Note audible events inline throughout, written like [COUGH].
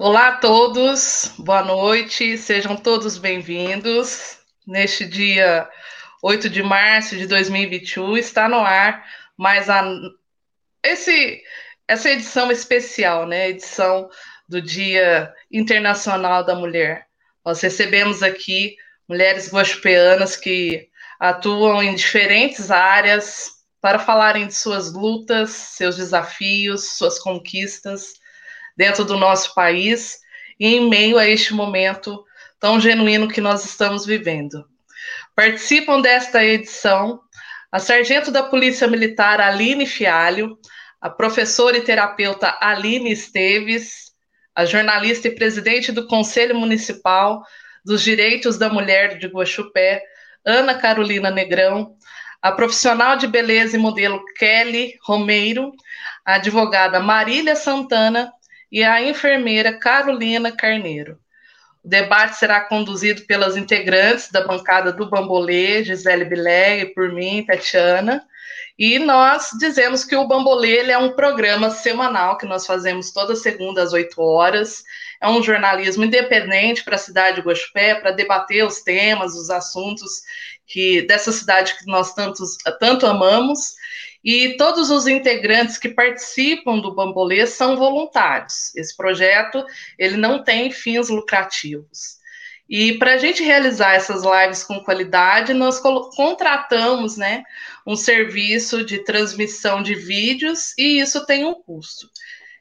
Olá a todos, boa noite, sejam todos bem-vindos. Neste dia 8 de março de 2021 está no ar mais a, esse, essa edição especial, né? Edição do Dia Internacional da Mulher. Nós recebemos aqui mulheres guaxupeanas que atuam em diferentes áreas para falarem de suas lutas, seus desafios, suas conquistas dentro do nosso país e em meio a este momento tão genuíno que nós estamos vivendo. Participam desta edição a sargento da Polícia Militar Aline Fialho, a professora e terapeuta Aline Esteves, a jornalista e presidente do Conselho Municipal dos Direitos da Mulher de Guaxupé, Ana Carolina Negrão, a profissional de beleza e modelo Kelly Romeiro, a advogada Marília Santana e a enfermeira Carolina Carneiro. O debate será conduzido pelas integrantes da bancada do Bambolê, Gisele Bilé, e por mim, Tatiana. E nós dizemos que o Bambolê é um programa semanal que nós fazemos toda segunda às 8 horas. É um jornalismo independente para a cidade de Guaxupé, para debater os temas, os assuntos que dessa cidade que nós tantos, tanto amamos e todos os integrantes que participam do Bambolê são voluntários. Esse projeto ele não tem fins lucrativos. E para a gente realizar essas lives com qualidade, nós contratamos né, um serviço de transmissão de vídeos e isso tem um custo.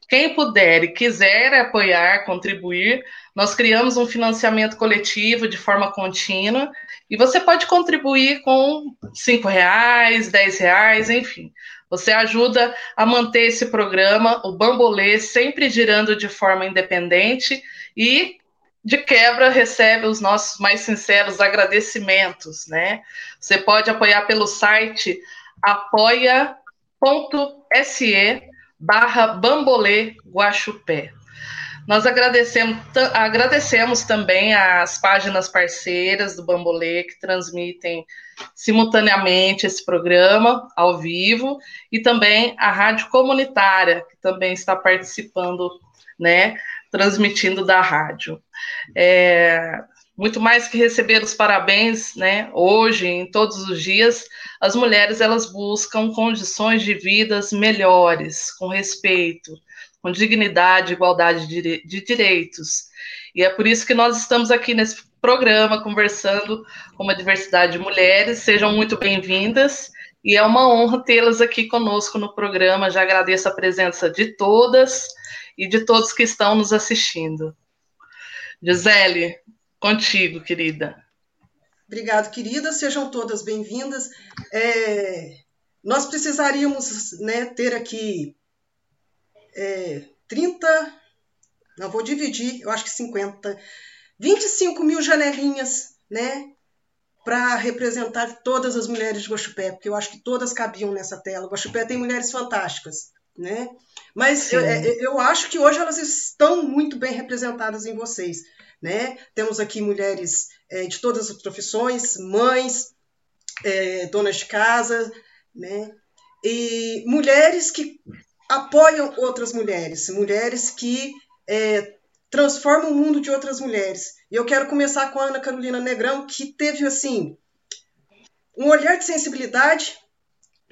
Quem puder e quiser apoiar, contribuir, nós criamos um financiamento coletivo de forma contínua e você pode contribuir com cinco reais, dez reais, enfim. Você ajuda a manter esse programa, o Bambolê, sempre girando de forma independente e de quebra recebe os nossos mais sinceros agradecimentos, né? Você pode apoiar pelo site apoia.se barra Bambolê Guaxupé. Nós agradecemos, agradecemos também as páginas parceiras do Bambolê que transmitem simultaneamente esse programa ao vivo e também a rádio comunitária que também está participando, né, transmitindo da rádio. É, muito mais que receber os parabéns, né? Hoje, em todos os dias, as mulheres elas buscam condições de vidas melhores, com respeito, com dignidade, igualdade de, direitos. E é por isso que nós estamos aqui nesse programa conversando com uma diversidade de mulheres. Sejam muito bem-vindas e é uma honra tê-las aqui conosco no programa. Já agradeço a presença de todas e de todos que estão nos assistindo. Gisele, contigo, querida. Obrigado, querida. Sejam todas bem-vindas. É, nós precisaríamos né, ter aqui é, 30, não vou dividir, eu acho que 50, 25 mil janelinhas, né? Para representar todas as mulheres de Guaxupé, porque eu acho que todas cabiam nessa tela. Guaxupé tem mulheres fantásticas, né? Mas eu, é, eu, acho que hoje elas estão muito bem representadas em vocês, né? Temos aqui mulheres é, de todas as profissões, mães, é, donas de casa, né? E mulheres que apoiam outras mulheres, mulheres que é, transformam o mundo de outras mulheres. E eu quero começar com a Ana Carolina Negrão, que teve assim um olhar de sensibilidade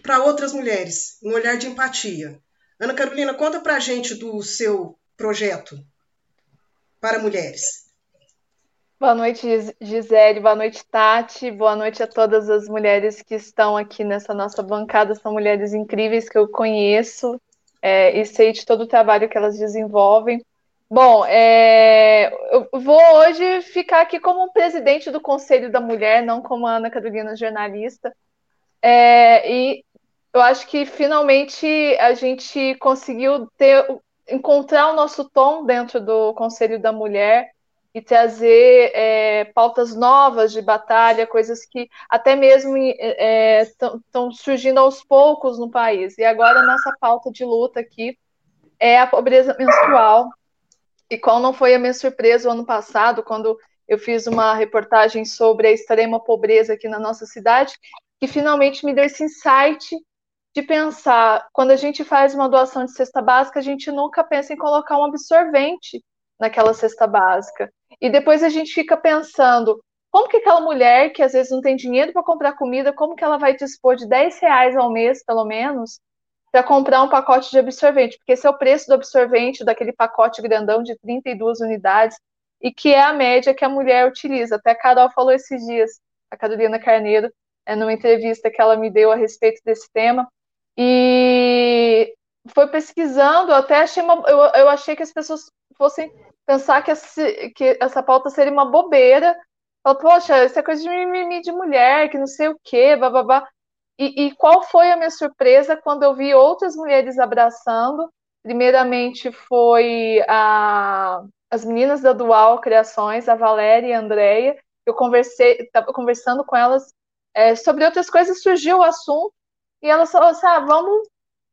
para outras mulheres, um olhar de empatia. Ana Carolina, conta para a gente do seu projeto para mulheres. Boa noite, Gisele. Boa noite, Tati. Boa noite a todas as mulheres que estão aqui nessa nossa bancada. São mulheres incríveis que eu conheço é, e sei de todo o trabalho que elas desenvolvem. Bom, é, eu vou hoje ficar aqui como presidente do Conselho da Mulher, não como Ana Carolina jornalista. É, e eu acho que finalmente a gente conseguiu ter, encontrar o nosso tom dentro do Conselho da Mulher e trazer é, pautas novas de batalha, coisas que até mesmo estão é, surgindo aos poucos no país. E agora a nossa pauta de luta aqui é a pobreza menstrual. E qual não foi a minha surpresa o ano passado, quando eu fiz uma reportagem sobre a extrema pobreza aqui na nossa cidade, que finalmente me deu esse insight de pensar, quando a gente faz uma doação de cesta básica, a gente nunca pensa em colocar um absorvente naquela cesta básica. E depois a gente fica pensando, como que aquela mulher que às vezes não tem dinheiro para comprar comida, como que ela vai dispor de 10 reais ao mês, pelo menos, para comprar um pacote de absorvente? Porque esse é o preço do absorvente, daquele pacote grandão de 32 unidades, e que é a média que a mulher utiliza. Até a Carol falou esses dias, a Carolina Carneiro, é, numa entrevista que ela me deu a respeito desse tema. E foi pesquisando, eu até achei uma, eu, eu achei que as pessoas fossem pensar que, que essa pauta seria uma bobeira. Fala, poxa, isso é coisa de mimimi de mulher, que não sei o quê, bababá. E, e qual foi a minha surpresa quando eu vi outras mulheres abraçando? Primeiramente foi a, as meninas da Dual Criações, a Valéria e a Andrea. Eu conversei, estava conversando com elas é, sobre outras coisas, surgiu o assunto e elas falaram assim: ah, vamos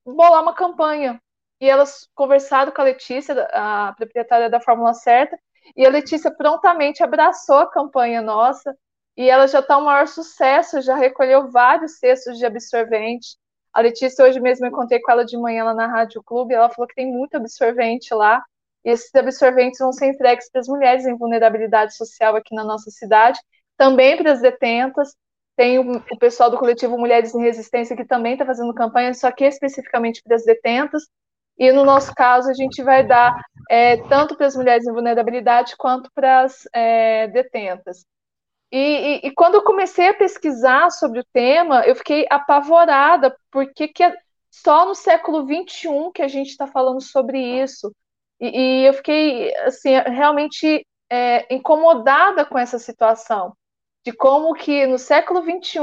bolar uma campanha. E elas conversaram com a Letícia, a proprietária da Fórmula Certa, e a Letícia prontamente abraçou a campanha nossa, e ela já está um maior sucesso, já recolheu vários cestos de absorvente. A Letícia, hoje mesmo, eu encontrei com ela de manhã lá na Rádio Clube, ela falou que tem muito absorvente lá, e esses absorventes vão ser entregues para as mulheres em vulnerabilidade social aqui na nossa cidade, também para as detentas, tem o, pessoal do coletivo Mulheres em Resistência que também está fazendo campanha, só que especificamente para as detentas. E no nosso caso, a gente vai dar é, tanto para as mulheres em vulnerabilidade quanto para as é, detentas. E, e, e, quando eu comecei a pesquisar sobre o tema, eu fiquei apavorada, porque que é só no século XXI que a gente está falando sobre isso. E, e, eu fiquei assim, realmente é, incomodada com essa situação de como que no século XXI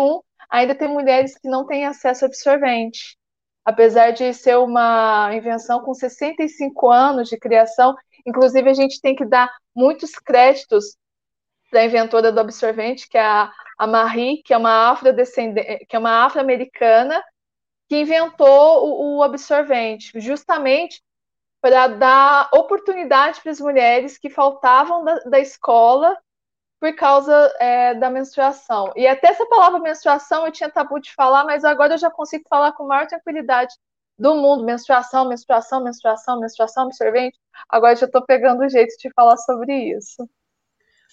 ainda tem mulheres que não têm acesso a absorvente. Apesar de ser uma invenção com 65 anos de criação, inclusive a gente tem que dar muitos créditos para a inventora do absorvente, que é a, a Marie, que é uma afrodescendente, que é uma afro-americana, que inventou o, o absorvente, justamente para dar oportunidade para as mulheres que faltavam da, da escola por causa é, da menstruação. E até essa palavra menstruação eu tinha tabu de falar, mas agora eu já consigo falar com maior tranquilidade do mundo. Menstruação, menstruação, menstruação, menstruação, absorvente. Agora já estou pegando o jeito de falar sobre isso.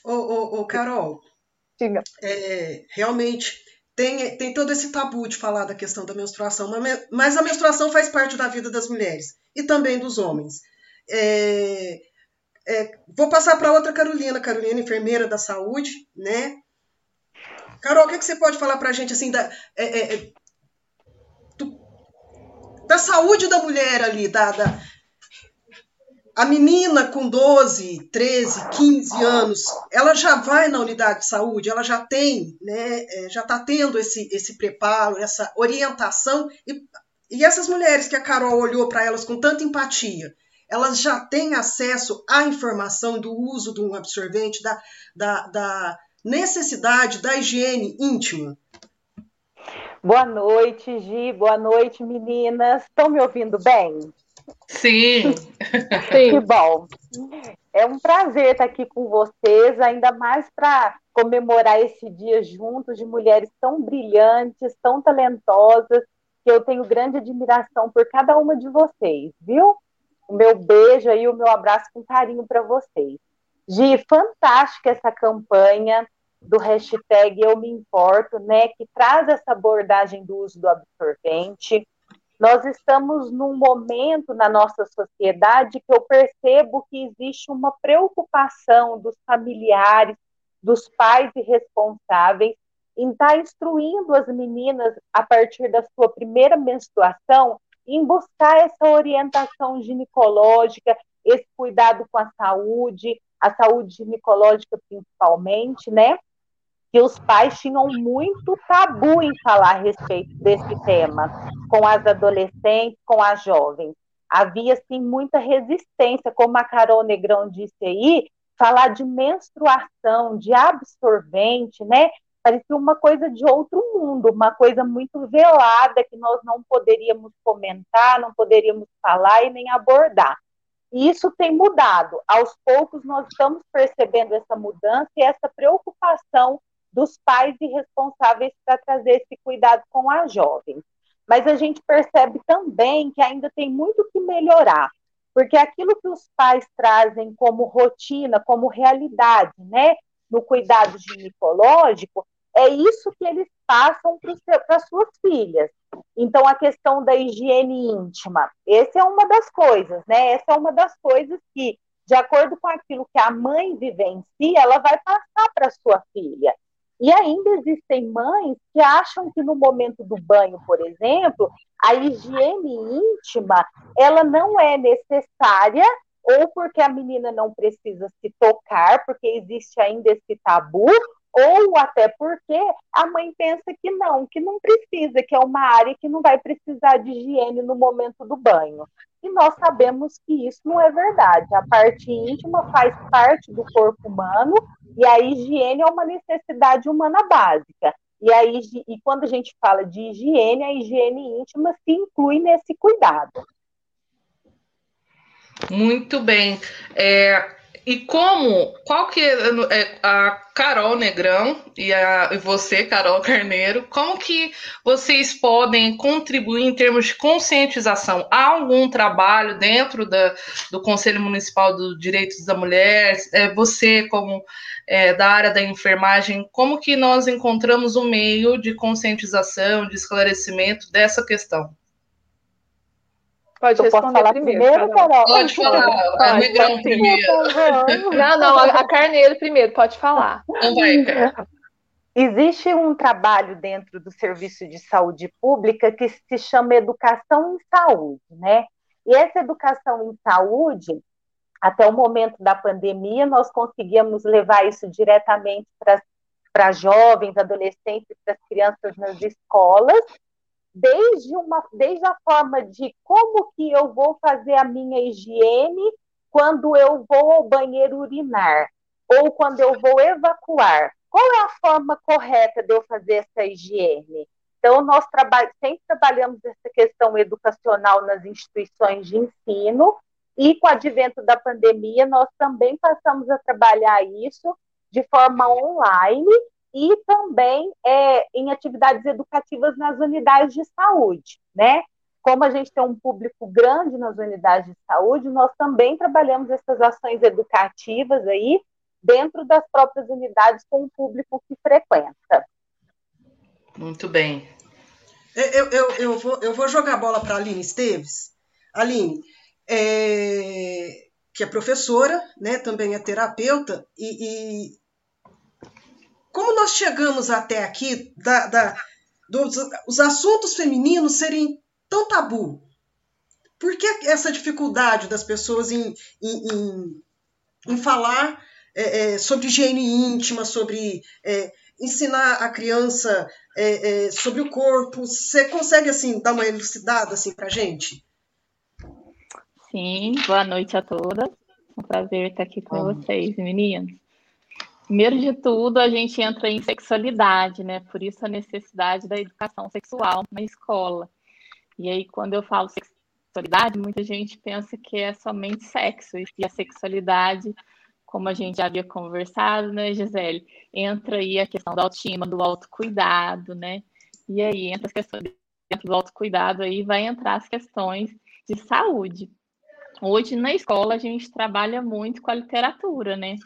Ô, ô, ô Carol. Diga. É, realmente tem, tem todo esse tabu de falar da questão da menstruação, mas a menstruação faz parte da vida das mulheres e também dos homens. É, é, vou passar para outra Carolina, Carolina, enfermeira da saúde, né? Carol, o que, que você pode falar para a gente assim da, é, é, é, do, da saúde da mulher ali, da, da, a menina com 12, 13, 15 anos, ela já vai na unidade de saúde, ela já tem, né, é, já está tendo esse, esse preparo, essa orientação, e, e essas mulheres que a Carol olhou para elas com tanta empatia, elas já têm acesso à informação do uso de um absorvente, da, da, da necessidade da higiene íntima. Boa noite, Gi. Boa noite, meninas. Estão me ouvindo bem? Sim. Sim. Que bom. É um prazer estar aqui com vocês, ainda mais para comemorar esse dia juntos de mulheres tão brilhantes, tão talentosas, que eu tenho grande admiração por cada uma de vocês, viu? O meu beijo e o meu abraço com carinho para vocês. Gi, fantástica essa campanha do hashtag Eu Me Importo, né, que traz essa abordagem do uso do absorvente. Nós estamos num momento na nossa sociedade que eu percebo que existe uma preocupação dos familiares, dos pais e responsáveis em estar tá instruindo as meninas a partir da sua primeira menstruação em buscar essa orientação ginecológica, esse cuidado com a saúde, a saúde ginecológica principalmente, né? Que os pais tinham muito tabu em falar a respeito desse tema com as adolescentes, com as jovens. Havia, sim, muita resistência, como a Carol Negrão disse aí, falar de menstruação, de absorvente, né? Parecia uma coisa de outro mundo, uma coisa muito velada que nós não poderíamos comentar, não poderíamos falar e nem abordar. E isso tem mudado. Aos poucos nós estamos percebendo essa mudança e essa preocupação dos pais e responsáveis para trazer esse cuidado com a jovem. Mas a gente percebe também que ainda tem muito que melhorar. porque aquilo que os pais trazem como rotina, como realidade, né, no cuidado ginecológico, é isso que eles passam para suas filhas. Então, a questão da higiene íntima, essa é uma das coisas, né? Essa é uma das coisas que, de acordo com aquilo que a mãe vivencia, ela vai passar para sua filha. E ainda existem mães que acham que no momento do banho, por exemplo, a higiene íntima, ela não é necessária ou porque a menina não precisa se tocar, porque existe ainda esse tabu, ou até porque a mãe pensa que não, que não precisa, que é uma área que não vai precisar de higiene no momento do banho. E nós sabemos que isso não é verdade. A parte íntima faz parte do corpo humano e a higiene é uma necessidade humana básica. E, aí, e quando a gente fala de higiene, a higiene íntima se inclui nesse cuidado. Muito bem. É, e como, qual que é, é a Carol Negrão e, a, e você, Carol Carneiro, como que vocês podem contribuir em termos de conscientização? Há algum trabalho dentro da, do Conselho Municipal dos Direitos da Mulher? É, você, como é, da área da enfermagem, como que nós encontramos um meio de conscientização, de esclarecimento dessa questão? Pode responder falar primeiro, primeiro Carol. Pode falar, pode, a Negrão primeiro. Não, não, a Carneiro primeiro, pode falar. Não vai, Existe um trabalho dentro do Serviço de Saúde Pública que se chama Educação em Saúde, né? E essa educação em saúde, até o momento da pandemia, nós conseguíamos levar isso diretamente para jovens, adolescentes, para as crianças nas escolas, desde, uma, desde a forma de como que eu vou fazer a minha higiene quando eu vou ao banheiro urinar, ou quando eu vou evacuar. Qual é a forma correta de eu fazer essa higiene? Então, nós traba sempre trabalhamos essa questão educacional nas instituições de ensino, e com o advento da pandemia, nós também passamos a trabalhar isso de forma online, e também é, em atividades educativas nas unidades de saúde, né? Como a gente tem um público grande nas unidades de saúde, nós também trabalhamos essas ações educativas aí dentro das próprias unidades com o público que frequenta. Muito bem. É, eu, eu, eu, vou, eu vou jogar a bola para a Aline Esteves. Aline, é, que é professora, né, também é terapeuta, e, e como nós chegamos até aqui, da, da, dos os assuntos femininos serem tão tabu? Por que essa dificuldade das pessoas em, em, em, em falar é, é, sobre higiene íntima, sobre é, ensinar a criança é, é, sobre o corpo? Você consegue assim dar uma elucidada assim para gente? Sim, boa noite a todas. É um prazer estar aqui com vocês, meninas. Primeiro de tudo, a gente entra em sexualidade, né? Por isso a necessidade da educação sexual na escola. E aí, quando eu falo sexualidade, muita gente pensa que é somente sexo. E a sexualidade, como a gente já havia conversado, né, Gisele? Entra aí a questão da autoestima, do autocuidado, né? E aí entra as questões dentro do autocuidado, aí vai entrar as questões de saúde. Hoje na escola a gente trabalha muito com a literatura, né?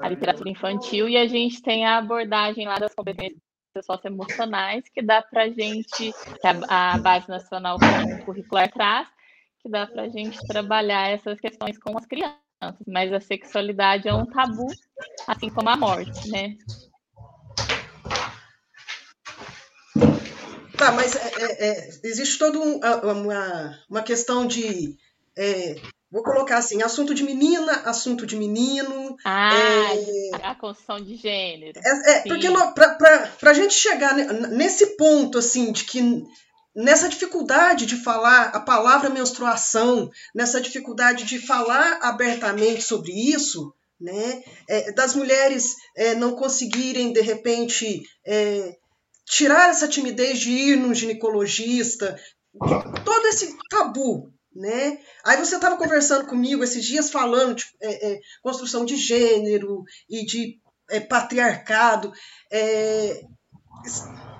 A literatura infantil, e a gente tem a abordagem lá das competências socioemocionais, que dá para a gente, que a Base Nacional Curricular traz, que dá para a gente trabalhar essas questões com as crianças. Mas a sexualidade é um tabu, assim como a morte, né? Tá, mas é, é, é existe toda um, uma, uma questão de é, Vou colocar assim, assunto de menina, assunto de menino. Ah, é... a construção de gênero. É, é porque para a gente chegar nesse ponto, assim, de que nessa dificuldade de falar a palavra menstruação, nessa dificuldade de falar abertamente sobre isso, né, é, das mulheres é, não conseguirem, de repente, é, tirar essa timidez de ir no ginecologista, todo esse tabu né? Aí você estava conversando comigo esses dias falando de é, é, construção de gênero e de é, patriarcado. É,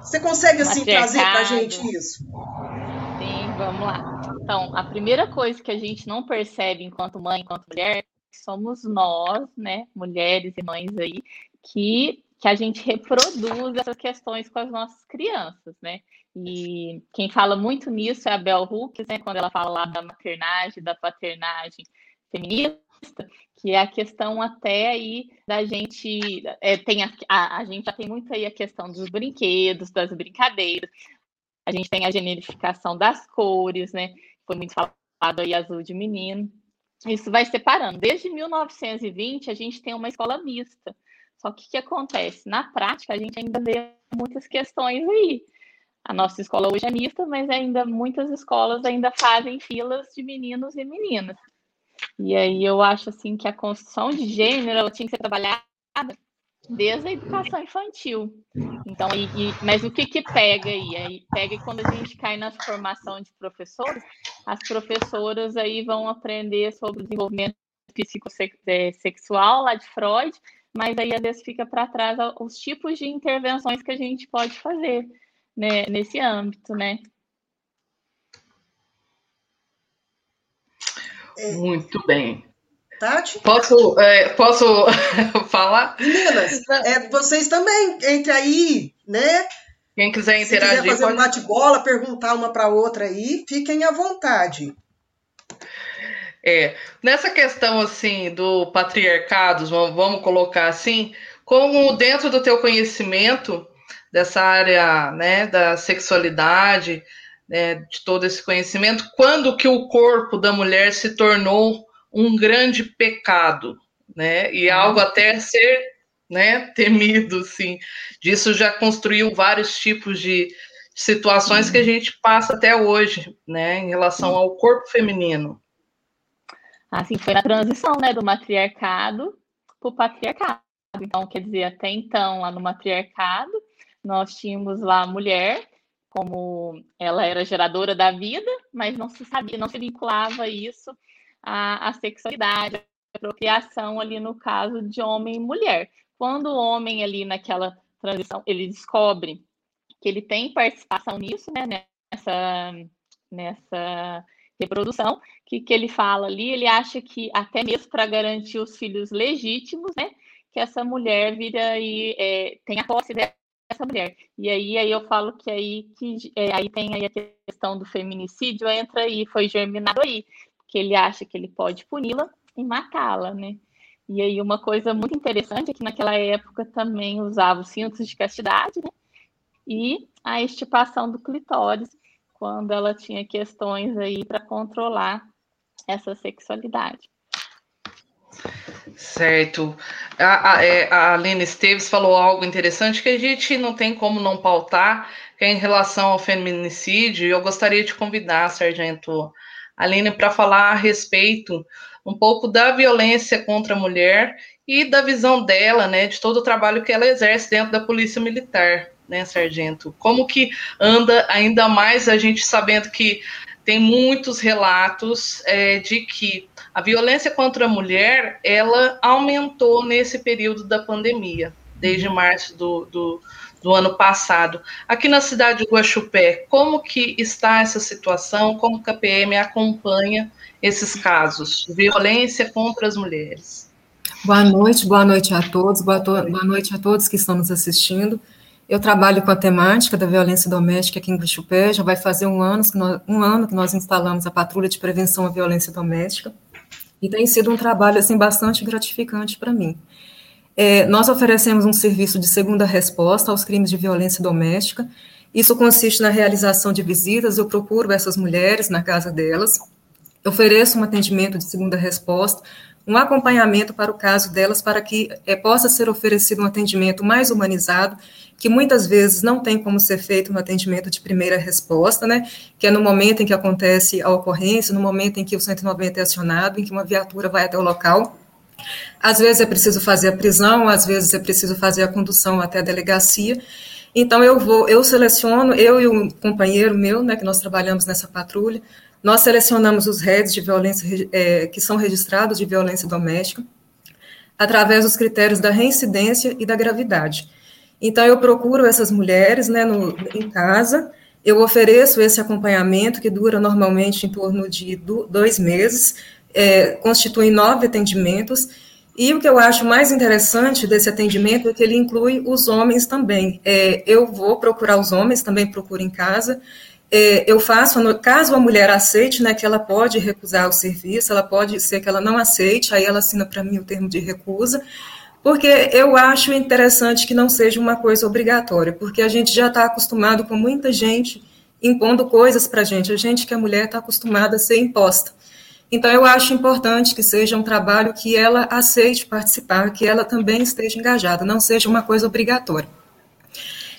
você consegue assim trazer para a gente isso? Sim. Vamos lá. Então, a primeira coisa que a gente não percebe enquanto mãe, enquanto mulher, somos nós, né, mulheres e mães aí, que, que a gente reproduz essas questões com as nossas crianças, né? E quem fala muito nisso é a Bell Hooks, né, quando ela fala lá da maternagem, da paternagem feminista, que é a questão até aí da gente é, tem a, a, a, gente já tem muito aí a questão dos brinquedos, das brincadeiras, a gente tem a generificação das cores, né? Foi muito falado aí azul de menino. Isso vai separando. Desde 1920 a gente tem uma escola mista. Só que o que acontece? Na prática, a gente ainda vê muitas questões aí. A nossa escola hoje é mista, mas ainda muitas escolas ainda fazem filas de meninos e meninas. E aí eu acho assim que a construção de gênero ela tinha que ser trabalhada desde a educação infantil. Então, e, e, mas o que que pega aí? aí? Pega quando a gente cai na formação de professores, as professoras aí vão aprender sobre o desenvolvimento psicossexual lá de Freud, mas aí às vezes fica para trás os tipos de intervenções que a gente pode fazer né, nesse âmbito, né? Muito bem. Tati? Posso, é, posso [LAUGHS] falar? Meninas, é, vocês também, entre aí, né? Quem quiser interagir. Se quiser fazer pode... um bate-bola, perguntar uma para outra aí, fiquem à vontade. É, nessa questão assim do patriarcado, vamos colocar assim, como dentro do teu conhecimento dessa área, né, da sexualidade, né, de todo esse conhecimento, quando que o corpo da mulher se tornou um grande pecado, né? E ah. algo até ser, né, temido, sim. Disso já construiu vários tipos de situações que a gente passa até hoje, né, em relação ao corpo feminino. Assim, foi na transição, né, do matriarcado para o patriarcado. Então, quer dizer, até então, lá no matriarcado, nós tínhamos lá a mulher como ela era geradora da vida, mas não se sabia, não se vinculava isso a, a sexualidade, a procriação ali no caso de homem e mulher. Quando o homem ali naquela transição, ele descobre que ele tem participação nisso, né, nessa, nessa reprodução, que, que ele fala ali, ele acha que até mesmo para garantir os filhos legítimos, né, que essa mulher vira e é, tem a posse dessa mulher. E aí, aí eu falo que aí que é, aí tem aí a questão do feminicídio entra aí, foi germinado aí, que ele acha que ele pode puni-la e matá-la, né? E aí uma coisa muito interessante é que naquela época também usava os cintos de castidade, né? E a estipação do clitóris, quando ela tinha questões aí para controlar essa sexualidade. Certo. A, a, é, a Esteves falou algo interessante que a gente não tem como não pautar, que é em relação ao feminicídio. Eu gostaria de convidar, Sargento Aline, para falar a respeito um pouco da violência contra a mulher e da visão dela, né, de todo o trabalho que ela exerce dentro da Polícia Militar, né, Sargento? Como que anda ainda mais a gente sabendo que tem muitos relatos é, de que a violência contra a mulher ela aumentou nesse período da pandemia, desde março do, do do ano passado. Aqui na cidade de Guaxupé, como que está essa situação? Como que a PM acompanha esses casos de violência contra as mulheres? Boa noite, boa noite a todos, boa, to boa noite a todos que estão nos assistindo. Eu trabalho com a temática da violência doméstica aqui em Guaxupé, já vai fazer um ano, que nós, um ano que nós instalamos a patrulha de prevenção à violência doméstica, e tem sido um trabalho assim bastante gratificante para mim. É, nós oferecemos um serviço de segunda resposta aos crimes de violência doméstica. Isso consiste na realização de visitas. Eu procuro essas mulheres na casa delas, ofereço um atendimento de segunda resposta, um acompanhamento para o caso delas, para que é, possa ser oferecido um atendimento mais humanizado, que muitas vezes não tem como ser feito no atendimento de primeira resposta, né? Que é no momento em que acontece a ocorrência, no momento em que o 190 é acionado, em que uma viatura vai até o local às vezes é preciso fazer a prisão, às vezes é preciso fazer a condução até a delegacia. Então eu vou, eu seleciono, eu e um companheiro meu, né, que nós trabalhamos nessa patrulha, nós selecionamos os redes de violência é, que são registrados de violência doméstica através dos critérios da reincidência e da gravidade. Então eu procuro essas mulheres, né, no, em casa Eu ofereço esse acompanhamento, que dura normalmente em torno de dois meses, é, constitui nove atendimentos, e o que eu acho mais interessante desse atendimento é que ele inclui os homens também. É, eu vou procurar os homens, também procuro em casa. É, eu faço, caso a mulher aceite, né, que ela pode recusar o serviço, ela pode ser que ela não aceite, aí ela assina para mim o termo de recusa, porque eu acho interessante que não seja uma coisa obrigatória, porque a gente já está acostumado com muita gente impondo coisas para a gente, a gente que é mulher está acostumada a ser imposta. Então, eu acho importante que seja um trabalho que ela aceite participar, que ela também esteja engajada, não seja uma coisa obrigatória.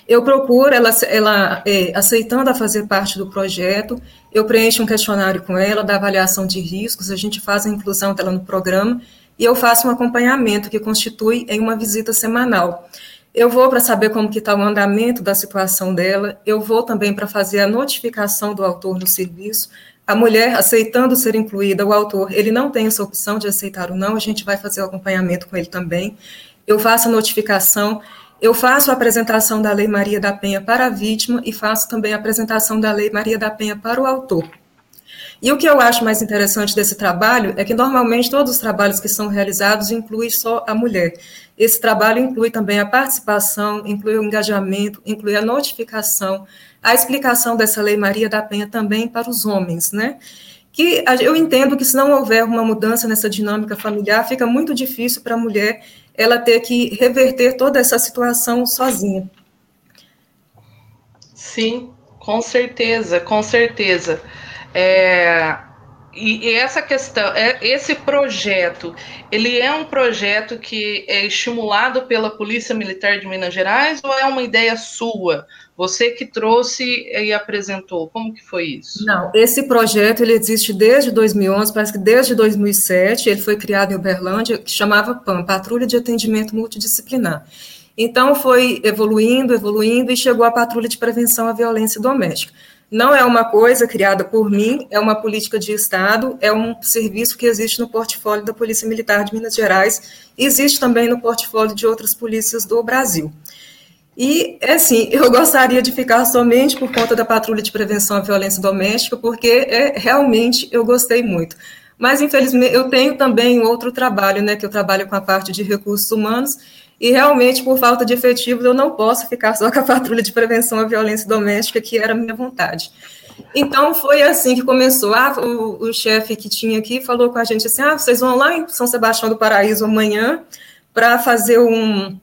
Eu procuro, ela, ela é, aceitando a fazer parte do projeto, eu preencho um questionário com ela da avaliação de riscos, a gente faz a inclusão dela no programa e eu faço um acompanhamento que constitui em uma visita semanal. Eu vou para saber como que está o andamento da situação dela, eu vou também para fazer a notificação do autor no serviço, a mulher aceitando ser incluída, o autor, ele não tem essa opção de aceitar ou não, a gente vai fazer o acompanhamento com ele também. Eu faço a notificação, eu faço a apresentação da Lei Maria da Penha para a vítima e faço também a apresentação da Lei Maria da Penha para o autor. E o que eu acho mais interessante desse trabalho é que normalmente todos os trabalhos que são realizados incluem só a mulher. Esse trabalho inclui também a participação, inclui o engajamento, inclui a notificação, a explicação dessa lei Maria da Penha também para os homens, né? Que eu entendo que se não houver uma mudança nessa dinâmica familiar, fica muito difícil para a mulher ela ter que reverter toda essa situação sozinha. Sim, com certeza, com certeza. É, e, essa questão, é, esse projeto, ele é um projeto que é estimulado pela Polícia Militar de Minas Gerais ou é uma ideia sua? Você que trouxe e apresentou, como que foi isso? Não, esse projeto ele existe desde 2011, parece que desde 2007, ele foi criado em Uberlândia, que chamava PAM, Patrulha de Atendimento Multidisciplinar. Então foi evoluindo, evoluindo e chegou a Patrulha de Prevenção à Violência Doméstica. Não é uma coisa criada por mim, é uma política de Estado, é um serviço que existe no portfólio da Polícia Militar de Minas Gerais, existe também no portfólio de outras polícias do Brasil. E, é assim, [LAUGHS] eu gostaria de ficar somente por conta da Patrulha de Prevenção à Violência Doméstica, porque é, realmente eu gostei muito. Mas, infelizmente, eu tenho também outro trabalho, né, que eu trabalho com a parte de recursos humanos, e realmente, por falta de efetivo, eu não posso ficar só com a patrulha de prevenção à violência doméstica, que era a minha vontade. Então, foi assim que começou. Ah, o, o chefe que tinha aqui falou com a gente assim: ah, vocês vão lá em São Sebastião do Paraíso amanhã para fazer um,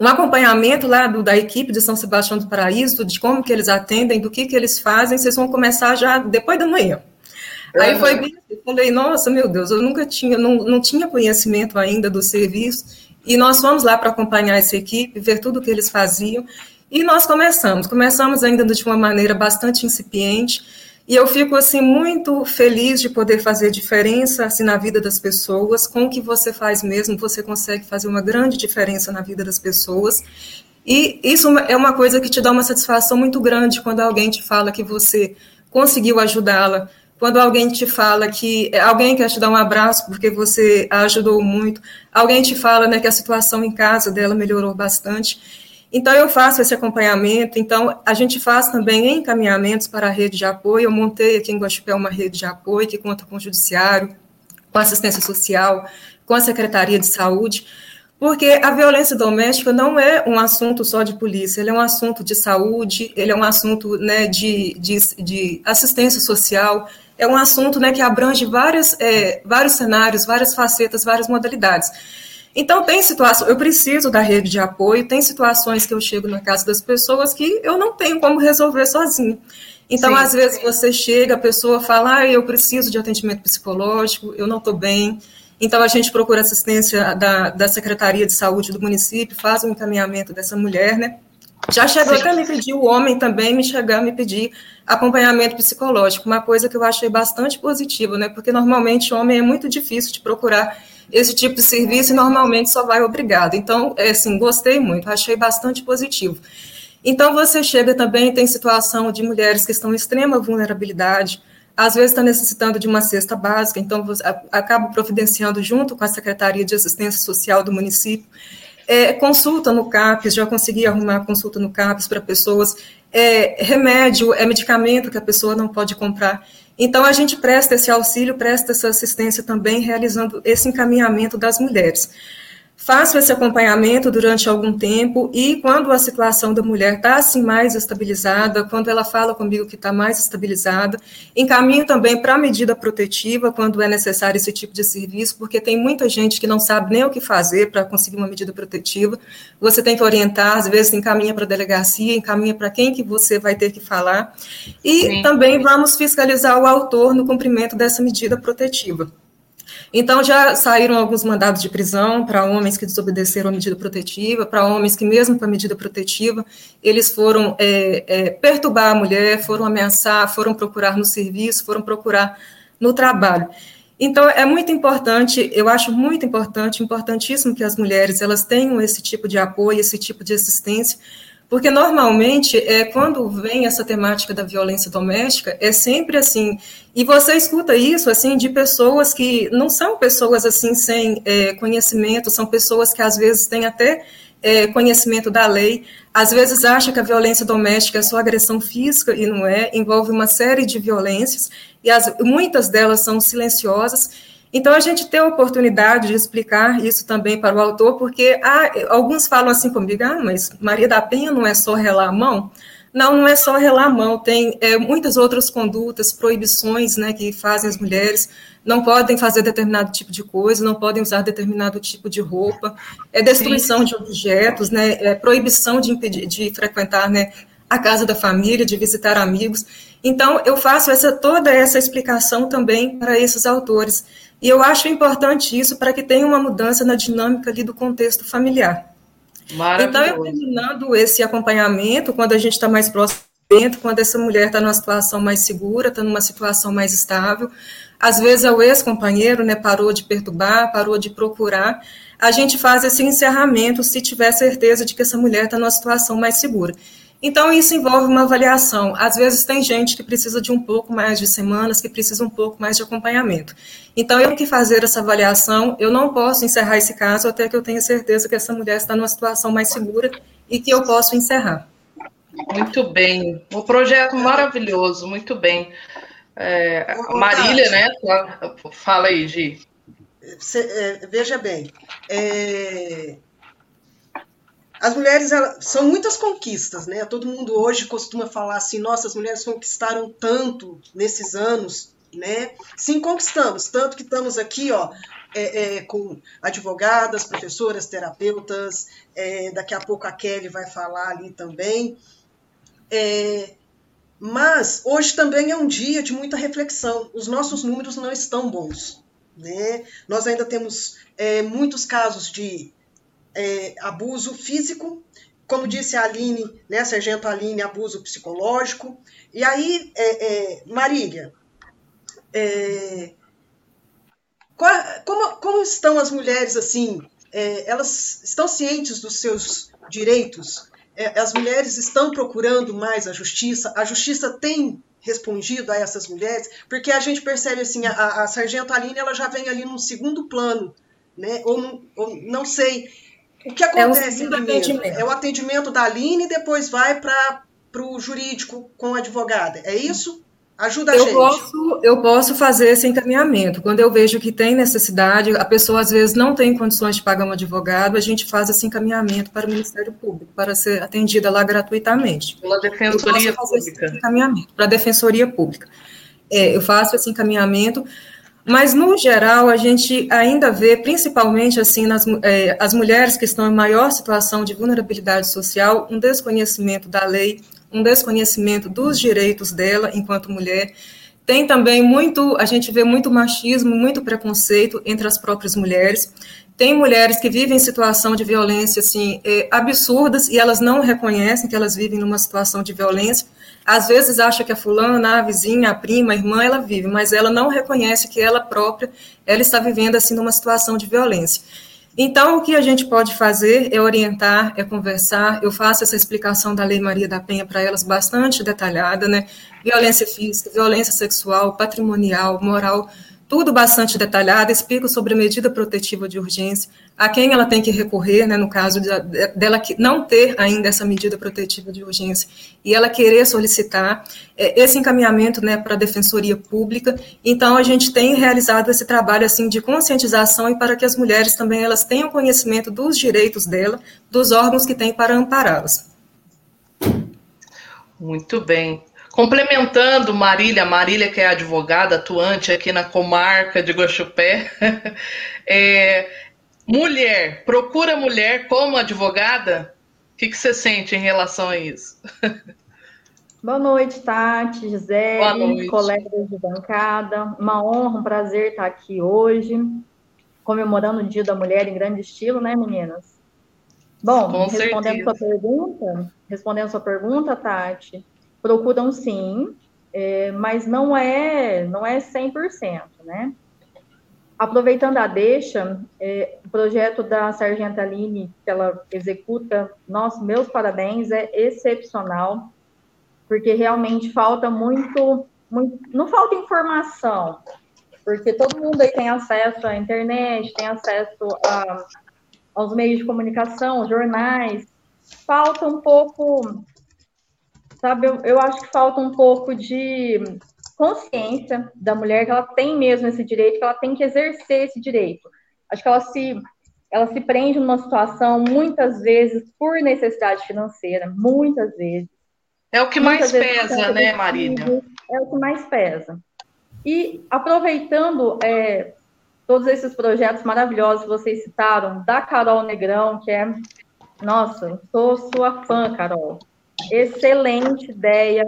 um acompanhamento lá do, da equipe de São Sebastião do Paraíso, de como que eles atendem, do que que eles fazem, vocês vão começar já depois da manhã. Aí foi bem, eu falei, nossa, meu Deus, eu nunca tinha, não, não tinha conhecimento ainda do serviço, e nós fomos lá para acompanhar essa equipe, ver tudo o que eles faziam. E nós começamos. Começamos ainda de uma maneira bastante incipiente. E eu fico assim muito feliz de poder fazer diferença assim na vida das pessoas. Com o que você faz mesmo, você consegue fazer uma grande diferença na vida das pessoas. E isso é uma coisa que te dá uma satisfação muito grande quando alguém te fala que você conseguiu ajudá-la, quando alguém te fala que alguém quer te dar um abraço porque você a ajudou muito, alguém te fala né, que a situação em casa dela melhorou bastante. Então, eu faço esse acompanhamento. Então, a gente faz também encaminhamentos para a rede de apoio. Eu montei aqui em Guaxupé uma rede de apoio que conta com o Judiciário, com assistência social, com a Secretaria de Saúde, porque a violência doméstica não é um assunto só de polícia, ele é um assunto de saúde, ele é um assunto né, de, de, de assistência social, é um assunto né, que abrange várias, é, vários cenários, várias facetas, várias modalidades. Então, tem situações, eu preciso da rede de apoio, tem situações que eu chego na casa das pessoas que eu não tenho como resolver sozinho. Então, sim, às vezes, você chega, a pessoa fala, ah, eu preciso de atendimento psicológico, eu não estou bem. Então, a gente procura assistência da, da Secretaria de Saúde do município, faz o um encaminhamento dessa mulher, né? Já chegou Sim. até me pedir, o homem também me chegar me pedir acompanhamento psicológico, uma coisa que eu achei bastante positiva, né? Porque normalmente o homem é muito difícil de procurar esse tipo de serviço e normalmente só vai obrigado. Então, é assim, gostei muito, achei bastante positivo. Então, você chega também, tem situação de mulheres que estão em extrema vulnerabilidade, às vezes está necessitando de uma cesta básica, então acaba providenciando junto com a Secretaria de Assistência Social do município é, consulta no CAPES, já consegui arrumar consulta no CAPES para pessoas, é, remédio, é medicamento que a pessoa não pode comprar. Então, a gente presta esse auxílio, presta essa assistência também, realizando esse encaminhamento das mulheres. Faço esse acompanhamento durante algum tempo e quando a situação da mulher está assim mais estabilizada, quando ela fala comigo que está mais estabilizada, encaminho também para a medida protetiva quando é necessário esse tipo de serviço, porque tem muita gente que não sabe nem o que fazer para conseguir uma medida protetiva. Você tem que orientar, às vezes encaminha para a delegacia, encaminha para quem que você vai ter que falar. E Sim. também vamos fiscalizar o autor no cumprimento dessa medida protetiva. Então, já saíram alguns mandados de prisão para homens que desobedeceram a medida protetiva, para homens que, mesmo com a medida protetiva, eles foram é, é, perturbar a mulher, foram ameaçar, foram procurar no serviço, foram procurar no trabalho. Então, é muito importante, eu acho muito importante, importantíssimo que as mulheres elas tenham esse tipo de apoio, esse tipo de assistência, porque normalmente, é, quando vem essa temática da violência doméstica, é sempre assim. E você escuta isso assim de pessoas que não são pessoas assim sem é, conhecimento, são pessoas que às vezes têm até é, conhecimento da lei, às vezes acha que a violência doméstica é só agressão física e não é, envolve uma série de violências, e as, muitas delas são silenciosas. Então, a gente tem a oportunidade de explicar isso também para o autor, porque há, alguns falam assim comigo, ah, mas Maria da Penha não é só relar a mão? Não, não é só relar a mão, tem é, muitas outras condutas, proibições né, que fazem as mulheres, não podem fazer determinado tipo de coisa, não podem usar determinado tipo de roupa, é destruição Sim. de objetos, né, é proibição de, impedir, de frequentar né, a casa da família, de visitar amigos. Então, eu faço essa, toda essa explicação também para esses autores. E eu acho importante isso para que tenha uma mudança na dinâmica ali do contexto familiar. Então, eu terminando esse acompanhamento, quando a gente está mais próximo dentro, quando essa mulher está numa situação mais segura, está numa situação mais estável, às vezes é o ex-companheiro, né, parou de perturbar, parou de procurar, a gente faz esse encerramento se tiver certeza de que essa mulher está numa situação mais segura. Então, isso envolve uma avaliação. Às vezes, tem gente que precisa de um pouco mais de semanas, que precisa um pouco mais de acompanhamento. Então, eu que fazer essa avaliação, eu não posso encerrar esse caso até que eu tenha certeza que essa mulher está numa situação mais segura e que eu posso encerrar. Muito bem. Um projeto maravilhoso, muito bem. É, Marília, né? Fala aí, Gi. É, veja bem, é, as mulheres elas, são muitas conquistas, né? Todo mundo hoje costuma falar assim: nossa, as mulheres conquistaram tanto nesses anos, né? Sim, conquistamos, tanto que estamos aqui, ó, é, é, com advogadas, professoras, terapeutas. É, daqui a pouco a Kelly vai falar ali também. É, mas hoje também é um dia de muita reflexão. Os nossos números não estão bons. Né? Nós ainda temos é, muitos casos de é, abuso físico, como disse a Aline, né, Sargento Aline, abuso psicológico. E aí, é, é, Marília, é, qual, como, como estão as mulheres assim? É, elas estão cientes dos seus direitos? As mulheres estão procurando mais a justiça? A justiça tem respondido a essas mulheres? Porque a gente percebe assim, a, a Sargento Aline ela já vem ali num segundo plano, né? Ou, ou não sei. O que acontece é, primeiro? É o atendimento da Aline e depois vai para o jurídico com a advogada. É isso? Ajuda a eu gente. Posso, eu posso fazer esse encaminhamento. Quando eu vejo que tem necessidade, a pessoa às vezes não tem condições de pagar um advogado, a gente faz esse encaminhamento para o Ministério Público, para ser atendida lá gratuitamente. Pela Defensoria Pública. para a Defensoria Pública. É, eu faço esse encaminhamento mas, no geral, a gente ainda vê, principalmente assim, nas, é, as mulheres que estão em maior situação de vulnerabilidade social, um desconhecimento da lei, um desconhecimento dos direitos dela enquanto mulher. Tem também muito, a gente vê muito machismo, muito preconceito entre as próprias mulheres. Tem mulheres que vivem em situação de violência assim, é, absurdas e elas não reconhecem que elas vivem numa situação de violência às vezes acha que a fulana, a vizinha, a prima, a irmã, ela vive, mas ela não reconhece que ela própria, ela está vivendo assim numa situação de violência. Então, o que a gente pode fazer é orientar, é conversar. Eu faço essa explicação da Lei Maria da Penha para elas bastante detalhada, né? Violência física, violência sexual, patrimonial, moral, tudo bastante detalhado, explico sobre a medida protetiva de urgência, a quem ela tem que recorrer, né, no caso de, dela não ter ainda essa medida protetiva de urgência e ela querer solicitar é, esse encaminhamento né, para a Defensoria Pública. Então, a gente tem realizado esse trabalho assim de conscientização e para que as mulheres também elas tenham conhecimento dos direitos dela, dos órgãos que têm para ampará-las. Muito bem. Complementando Marília, Marília que é advogada atuante aqui na comarca de Guaxupé, [LAUGHS] é, mulher, procura mulher como advogada? O que, que, você sente em relação a isso? Boa noite, Tati, Gisele, colegas de bancada. Uma honra, um prazer estar aqui hoje, comemorando o Dia da Mulher em grande estilo, né, meninas? Bom, Com respondendo certeza. sua pergunta, respondendo sua pergunta, Tati, procuram sim, é, mas não é, não é 100%, né? Aproveitando a deixa, é, o projeto da Sargenta Aline, que ela executa, nossa, meus parabéns, é excepcional, porque realmente falta muito, muito, não falta informação, porque todo mundo aí tem acesso à internet, tem acesso a, aos meios de comunicação, jornais, falta um pouco sabe? Eu, eu acho que falta um pouco de consciência da mulher que ela tem mesmo esse direito, que ela tem que exercer esse direito. Acho que ela se ela se prende numa situação muitas vezes por necessidade financeira, muitas vezes. É o que mais pesa, né, Marília? É o que mais pesa. E aproveitando é, todos esses projetos maravilhosos que vocês citaram, da Carol Negrão, que é, nossa, sou sua fã, Carol excelente ideia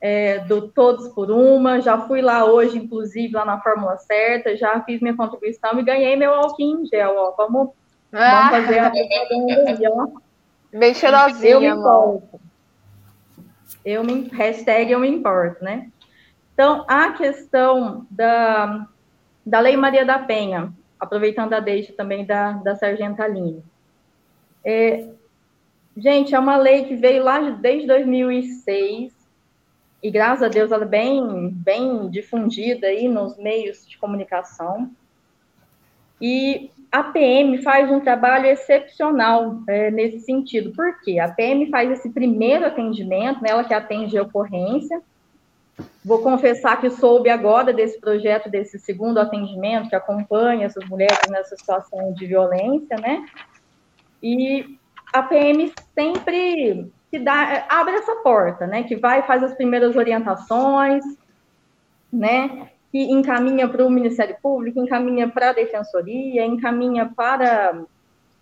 é, do Todos por Uma. Já fui lá hoje, inclusive, lá na Fórmula Certa, já fiz minha contribuição e ganhei meu alquim gel. Ó. Vamos, ah. vamos fazer a. Bem cheirosinha, Eu me importo. Eu me, hashtag eu me importo, né? Então, a questão da, da Lei Maria da Penha, aproveitando a deixa também da, da Sargenta Aline. É, Gente, é uma lei que veio lá desde 2006 e graças a Deus ela é bem, bem difundida aí nos meios de comunicação. E a PM faz um trabalho excepcional é, nesse sentido. Por quê? A PM faz esse primeiro atendimento, né, ela que atende a ocorrência. Vou confessar que soube agora desse projeto, desse segundo atendimento, que acompanha essas mulheres nessa situação de violência, né? E a PM sempre dá, abre essa porta, né? Que vai faz as primeiras orientações, né? Que encaminha para o Ministério Público, encaminha para a Defensoria, encaminha para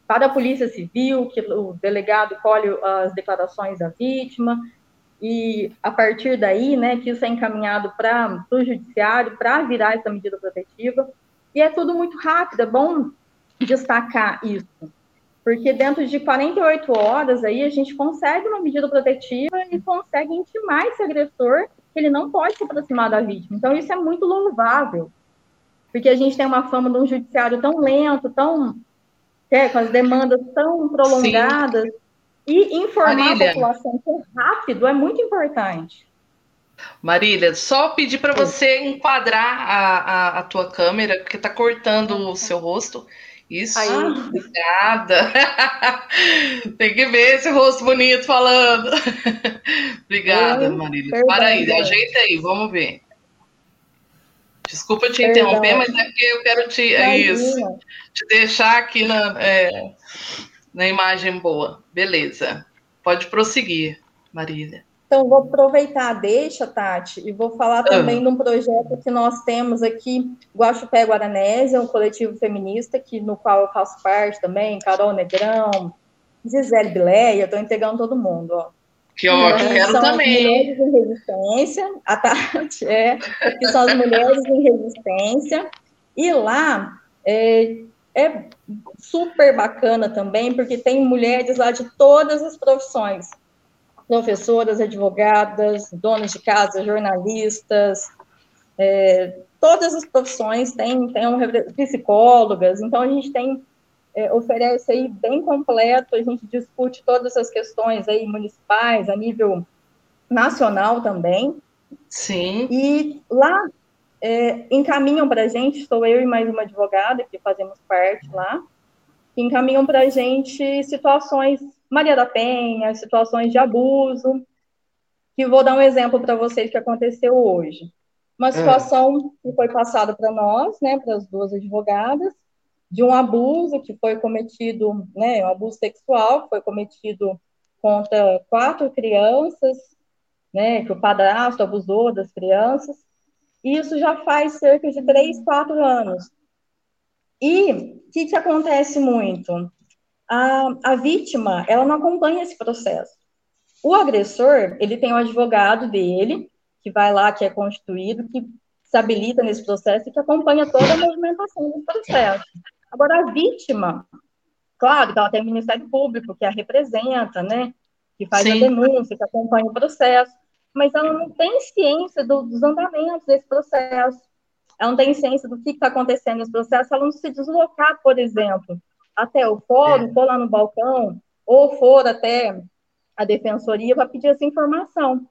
para a Polícia Civil, que o delegado colhe as declarações da vítima, e a partir daí, né, que isso é encaminhado para o judiciário para virar essa medida protetiva. E é tudo muito rápido, é bom destacar isso porque dentro de 48 horas aí a gente consegue uma medida protetiva e consegue intimar esse agressor que ele não pode se aproximar da vítima. Então isso é muito louvável, porque a gente tem uma fama de um judiciário tão lento, tão é, com as demandas tão prolongadas Sim. e informar Marília. a população tão rápido é muito importante. Marília, só pedir para você enquadrar a, a, a, tua câmera, porque está cortando o seu rosto. Isso, Aí. obrigada. [LAUGHS] Tem que ver esse rosto bonito falando. [LAUGHS] obrigada, Marília. Para aí, ajeita aí, vamos ver. Desculpa te interromper, mas é porque eu quero te, é isso, te deixar aqui na, é, na imagem boa. Beleza. Pode prosseguir, Marília. Então, vou aproveitar a deixa, Tati, e vou falar também de um projeto que nós temos aqui, Guaxupé Guaranésia, um coletivo feminista, que, no qual eu faço parte também, Carol Negrão, Gisele Bileia, estou integrando todo mundo, ó. Que ótimo, quero são também. As mulheres em resistência, a Tati é, que são as mulheres em resistência, e lá é, é super bacana também, porque tem mulheres lá de todas as profissões, professoras, advogadas, donas de casa, jornalistas, é, todas as profissões têm, têm um, psicólogas, então a gente tem, é, oferece aí bem completo, a gente discute todas as questões aí municipais, a nível nacional também. Sim. E lá, é, encaminham para a gente, estou eu e mais uma advogada que fazemos parte lá, que encaminham para a gente situações, Maria da Penha, situações de abuso, que vou dar um exemplo para vocês que aconteceu hoje. Uma é. situação é. que foi passada para nós, né, para as duas advogadas, de um abuso que foi cometido, né, um abuso sexual que foi cometido contra quatro crianças, né, que o padrasto abusou das crianças, isso já faz cerca de três, quatro anos. E o que, que acontece muito? A, a vítima, ela não acompanha esse processo. O agressor, ele tem o um advogado dele, que vai lá, que é constituído, que se habilita nesse processo e que acompanha toda a movimentação do processo. Agora, a vítima, claro que ela tem o Ministério Público, que a representa, né, que faz Sim. a denúncia, que acompanha o processo, mas ela não tem ciência do, dos andamentos desse processo, ela não tem ciência do que está acontecendo nesse processo, ela não se deslocar, por exemplo, até o fórum, é. for lá no balcão, ou for até a defensoria para pedir essa informação.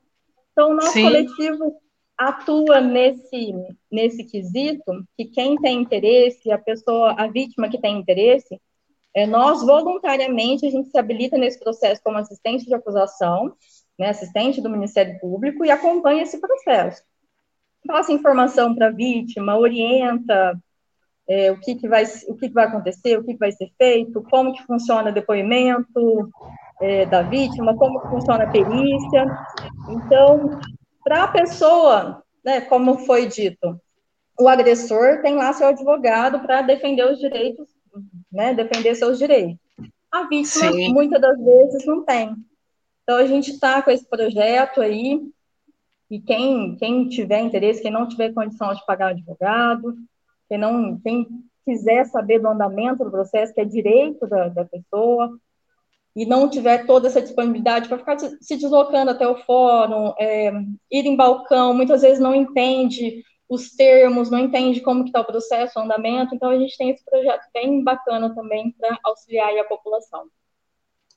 Então, o nosso Sim. coletivo atua nesse, nesse quesito, que quem tem interesse, a pessoa, a vítima que tem interesse, é, nós voluntariamente a gente se habilita nesse processo como assistente de acusação, né, assistente do Ministério Público e acompanha esse processo. Passa informação para a vítima, orienta é, o, que, que, vai, o que, que vai acontecer, o que, que vai ser feito, como que funciona o depoimento é, da vítima, como que funciona a perícia. Então, para a pessoa, né, como foi dito, o agressor tem lá seu advogado para defender os direitos, né, defender seus direitos. A vítima, Sim. muitas das vezes, não tem. Então, a gente está com esse projeto aí, e quem, quem tiver interesse, quem não tiver condição de pagar advogado, quem, não, quem quiser saber do andamento do processo, que é direito da, da pessoa, e não tiver toda essa disponibilidade para ficar se deslocando até o fórum, é, ir em balcão, muitas vezes não entende os termos, não entende como que está o processo, o andamento, então a gente tem esse projeto bem bacana também para auxiliar a população.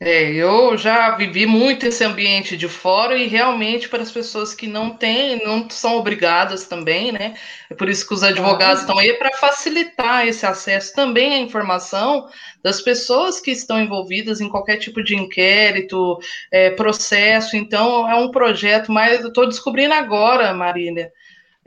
É, eu já vivi muito esse ambiente de fora e realmente para as pessoas que não têm, não são obrigadas também, né? É por isso que os advogados estão aí para facilitar esse acesso também à informação das pessoas que estão envolvidas em qualquer tipo de inquérito, é, processo. Então, é um projeto, mas eu estou descobrindo agora, Marília,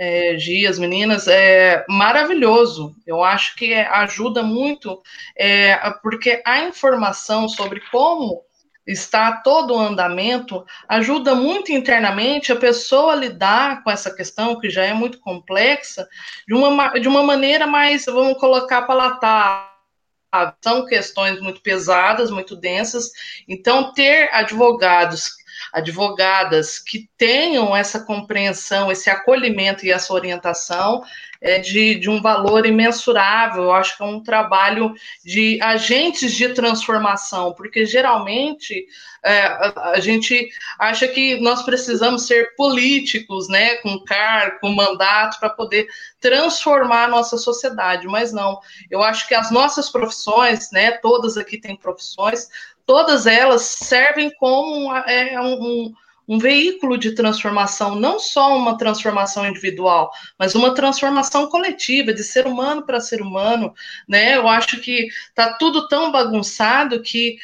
é, meninas, é maravilhoso. Eu acho que ajuda muito, é, porque a informação sobre como está todo o andamento ajuda muito internamente a pessoa a lidar com essa questão, que já é muito complexa, de uma, de uma maneira mais, vamos colocar, palatável. São questões muito pesadas, muito densas, então ter advogados advogadas que tenham essa compreensão, esse acolhimento e essa orientação é de, de um valor imensurável. Eu acho que é um trabalho de agentes de transformação, porque geralmente é, a, a, gente acha que nós precisamos ser políticos, né, com cargo, com mandato, para poder transformar a nossa sociedade, mas não. Eu acho que as nossas profissões, né, todas aqui têm profissões, todas elas servem como é, um, um, veículo de transformação, não só uma transformação individual, mas uma transformação coletiva, de ser humano para ser humano, né? Eu acho que está tudo tão bagunçado que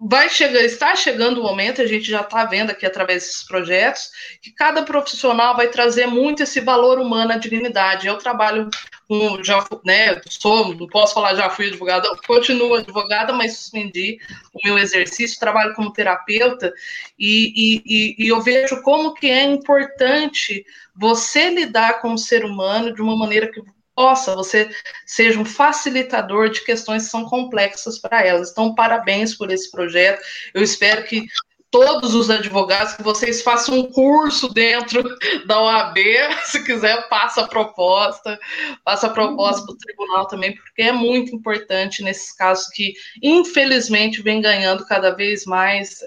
vai chegar, está chegando o momento, a gente já está vendo aqui através desses projetos, que cada profissional vai trazer muito esse valor humano à dignidade. Eu trabalho com, já, né, sou, não posso falar já fui advogada, continuo advogada, mas suspendi o meu exercício, trabalho como terapeuta, e, e, e eu vejo como que é importante você lidar com o ser humano de uma maneira que possa, você seja um facilitador de questões que são complexas para elas. Então, parabéns por esse projeto. Eu espero que todos os advogados que vocês façam um curso dentro [LAUGHS] da OAB, [LAUGHS] se quiser, passa a proposta, passa a proposta para o tribunal também, porque é muito importante nesses casos que, infelizmente, vem ganhando cada vez mais,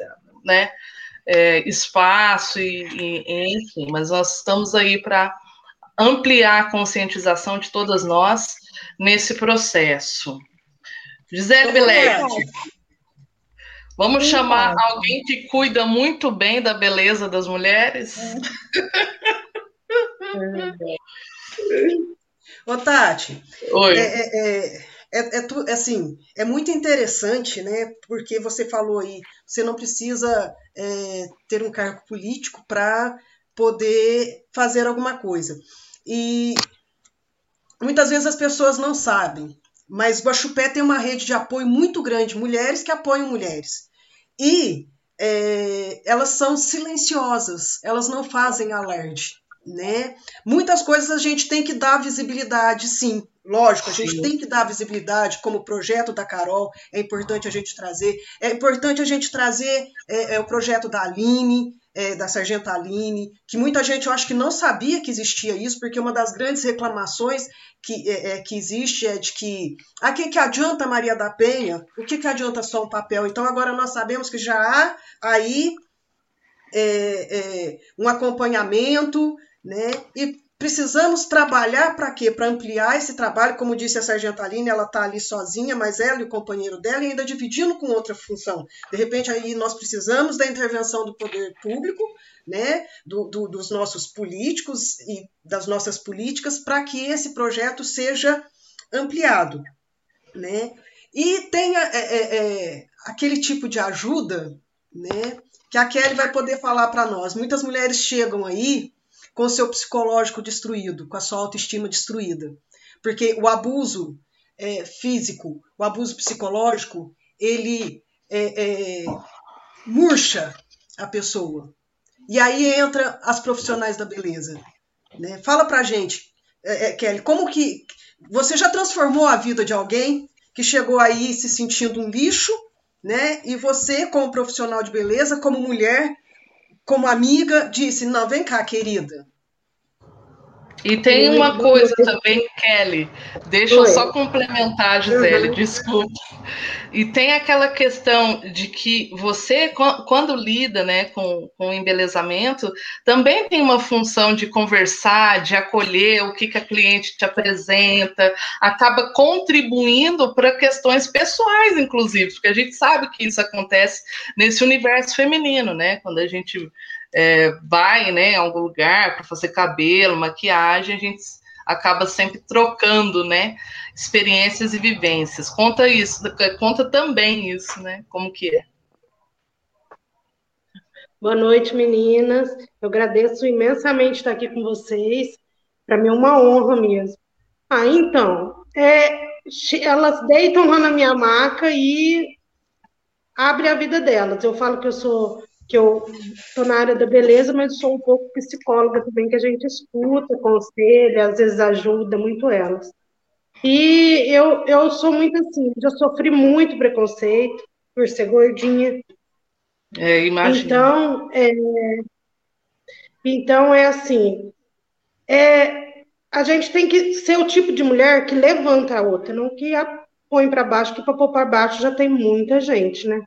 né, é, espaço e, e, enfim, mas nós estamos aí para ampliar a conscientização de todas nós nesse processo. Gisele Belete, vamos chamar alguém que cuida muito bem da beleza das mulheres? Ô, Tati. Oi. É, é, é, é, é, assim, é muito interessante, né? Porque você falou aí, você não precisa é, ter um cargo político para poder fazer alguma coisa. E muitas vezes as pessoas não sabem, mas Guaxupé tem uma rede de apoio muito grande, mulheres que apoiam mulheres. E é, elas são silenciosas, elas não fazem alarde. Né? Muitas coisas a gente tem que dar visibilidade, sim. Lógico, a gente sim. tem que dar visibilidade, como o projeto da Carol, é importante a gente trazer. É importante a gente trazer é, é, o projeto da Aline, é, da Sargento Aline, que muita gente eu acho que não sabia que existia isso, porque uma das grandes reclamações que, é, é que existe é de que a ah, que, que adianta Maria da Penha? O que, que adianta só um papel? Então agora nós sabemos que já há aí é, é, um acompanhamento, né? E Precisamos trabalhar para quê? Para ampliar esse trabalho, como disse a Sargento Aline, ela está ali sozinha, mas ela e o companheiro dela, ainda dividindo com outra função. De repente, aí nós precisamos da intervenção do poder público, né, do, do, dos nossos políticos e das nossas políticas, para que esse projeto seja ampliado. Né? E tenha é, é, é, aquele tipo de ajuda né, que a Kelly vai poder falar para nós. Muitas mulheres chegam aí com seu psicológico destruído, com a sua autoestima destruída. Porque o abuso é, físico, o abuso psicológico, ele é, é, murcha a pessoa. E aí entra as profissionais da beleza. Né? Fala pra gente, é, é, Kelly, como que você já transformou a vida de alguém que chegou aí se sentindo um lixo, né? E você, como profissional de beleza, como mulher, como amiga, disse: Não, vem cá, querida. E tem uma coisa também, Kelly, deixa eu só complementar, Gisele, uhum. desculpa. E tem aquela questão de que você, quando lida né, com, com embelezamento, também tem uma função de conversar, de acolher o que, que a cliente te apresenta, acaba contribuindo para questões pessoais, inclusive, porque a gente sabe que isso acontece nesse universo feminino, né? Quando a gente é, vai né, a algum lugar para fazer cabelo, maquiagem, a gente acaba sempre trocando, né, experiências e vivências. Conta isso, conta também isso, né, como que é. Boa noite, meninas. Eu agradeço imensamente estar aqui com vocês. Para mim é uma honra mesmo. Ah, então, é, elas deitam lá na minha maca e abre a vida delas. Eu falo que eu sou que eu estou na área da beleza, mas sou um pouco psicóloga também, que a gente escuta, conselha, às vezes ajuda muito elas. E eu, eu sou muito assim, já sofri muito preconceito por ser gordinha. É, imagina. Então, é, então é assim, é, a gente tem que ser o tipo de mulher que levanta a outra, não que a põe para baixo, que para pôr para baixo já tem muita gente, né?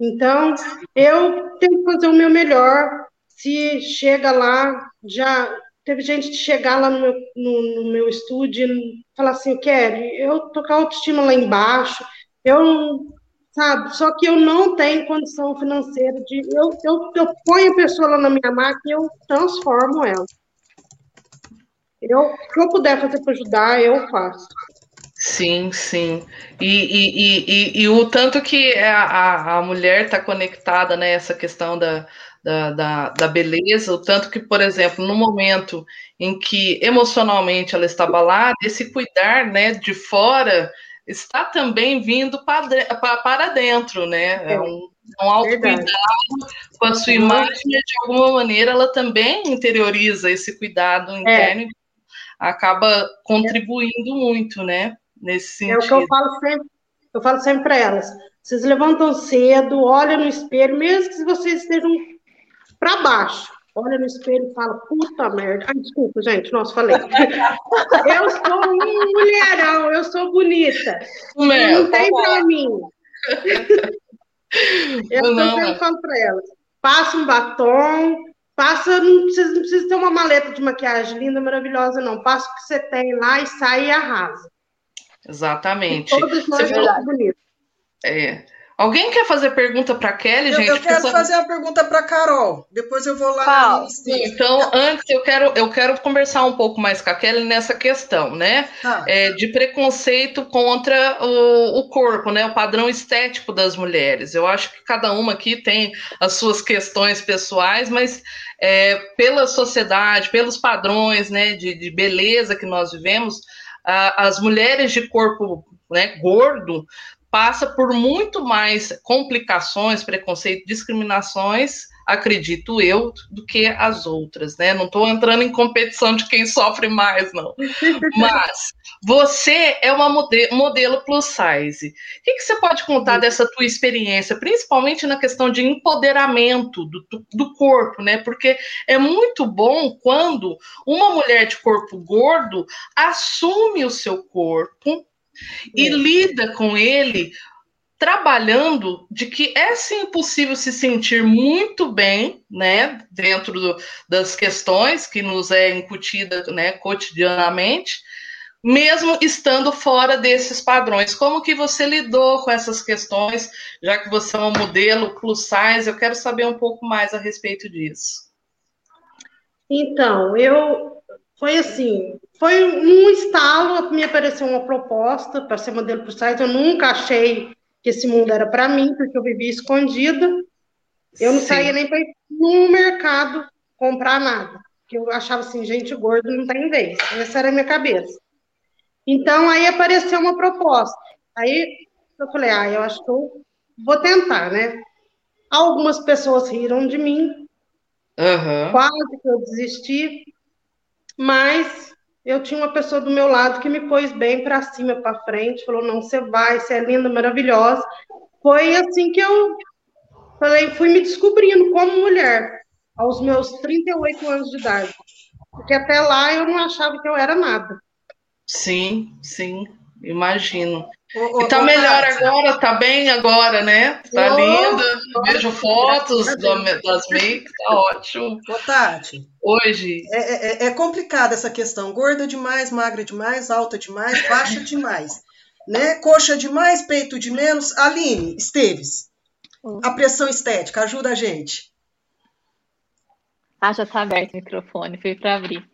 Então, eu tenho que fazer o meu melhor. Se chega lá, já teve gente de chegar lá no meu, no, no meu estúdio e falar assim, Kelly, eu tô com a autoestima lá embaixo, eu sabe, só que eu não tenho condição financeira de, eu, eu, eu ponho a pessoa lá na minha máquina e eu transformo ela. Eu, que eu puder fazer para ajudar, eu faço. Sim, sim. E, e, e, e, o tanto que a, a mulher está conectada, né, essa questão da, da, da, da, beleza, o tanto que, por exemplo, no momento em que emocionalmente ela está abalada, esse cuidar né, de fora está também vindo para, para dentro, né? É, é um, um autocuidado com a sua imagem, de alguma maneira ela também interioriza esse cuidado interno é. acaba contribuindo muito, né? Nesse sentido. É o que eu falo sempre, eu falo sempre para elas. Vocês levantam cedo, olham no espelho, mesmo que vocês estejam para baixo. Olha no espelho e fala, puta merda. Ai, desculpa, gente, nossa, falei. [LAUGHS] eu sou um mulherão, eu sou bonita. Meu, não tem para mim. [LAUGHS] eu não, sempre falo para elas. Passa um batom, passa, não precisa, não precisa ter uma maleta de maquiagem linda, maravilhosa, não. Passa o que você tem lá e sai e arrasa. Exatamente. E todos nós Você falou... É. Alguém quer fazer pergunta para Kelly, eu, gente? Eu quero fazer uma pergunta para Carol. Depois eu vou lá na Então, antes eu quero eu quero conversar um pouco mais com a Kelly nessa questão, né? Ah. É, de preconceito contra o, o, corpo, né? O padrão estético das mulheres. Eu acho que cada uma aqui tem as suas questões pessoais, mas é, pela sociedade, pelos padrões, né? De, de beleza que nós vivemos, as mulheres de corpo né, gordo passa por muito mais complicações, preconceito, discriminações, acredito eu, do que as outras, né? Não estou entrando em competição de quem sofre mais, não. [LAUGHS] Mas você é uma modelo, modelo plus size. O que, que, você pode contar dessa tua experiência, principalmente na questão de empoderamento do, do corpo, né? Porque é muito bom quando uma mulher de corpo gordo assume o seu corpo e lida com ele trabalhando de que é sim possível se sentir muito bem, né, dentro do, das questões que nos é incutida, né, cotidianamente, mesmo estando fora desses padrões. Como que você lidou com essas questões, já que você é um modelo plus size? Eu quero saber um pouco mais a respeito disso. Então, eu foi assim, foi um estalo, me apareceu uma proposta para ser modelo plus size, eu nunca achei que esse mundo era para mim, porque eu vivia escondida. Eu não Sim. saía nem para ir no mercado comprar nada. Porque eu achava assim, gente gorda não tem vez. Essa era a minha cabeça. Então, aí apareceu uma proposta. Aí eu falei, ah, eu acho que eu vou tentar, né? Algumas pessoas riram de mim. Uhum. Quase que eu desisti. Mas eu tinha uma pessoa do meu lado que me pôs bem para cima, para frente, falou: não, você vai, você é linda, maravilhosa. Foi assim que eu falei, fui me descobrindo como mulher, aos meus 38 anos de idade. Porque até lá eu não achava que eu era nada. Sim, sim, imagino. E tá melhor Tati. agora, tá bem agora, né? Tá oh, linda. Oh, Vejo fotos das makes, tá ótimo. Ô, Tati. Hoje. É, é, é, é complicada essa questão. Gorda demais, magra demais, alta demais, baixa demais. Né? Coxa demais, peito de menos. Aline, Esteves, a pressão estética, ajuda a gente. Ah, já tá aberto o microfone, fui para abrir.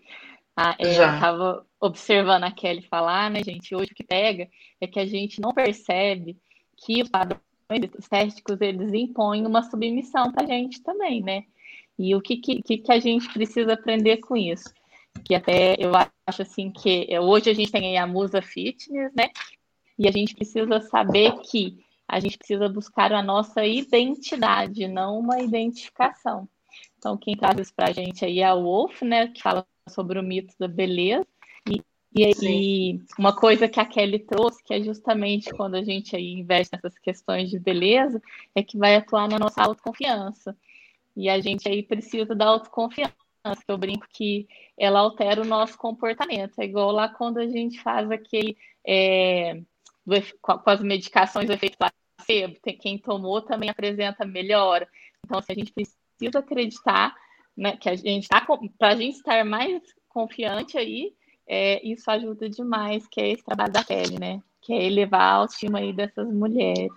Ah, é, eu estava observando a Kelly falar, né, gente? Hoje o que pega é que a gente não percebe que os padrões estéticos eles impõem uma submissão para a gente também, né? E o que, que, que a gente precisa aprender com isso? Que até eu acho assim que hoje a gente tem a Musa Fitness, né? E a gente precisa saber que a gente precisa buscar a nossa identidade, não uma identificação. Então, quem traz isso para a gente aí é a Wolf, né? Que fala sobre o mito da beleza. E, e, uma coisa que a Kelly trouxe, que é justamente quando a gente aí investe nessas questões de beleza, é que vai atuar na nossa autoconfiança. E a gente aí precisa da autoconfiança. Eu brinco que ela altera o nosso comportamento. É igual lá quando a gente faz aquele. É, com as medicações do efeito placebo, quem tomou também apresenta melhora. Então, assim, a gente precisa acreditar né, que a gente está para a gente estar mais confiante aí, é, isso ajuda demais, que é esse trabalho da pele, né? Que é elevar a autoestima aí dessas mulheres.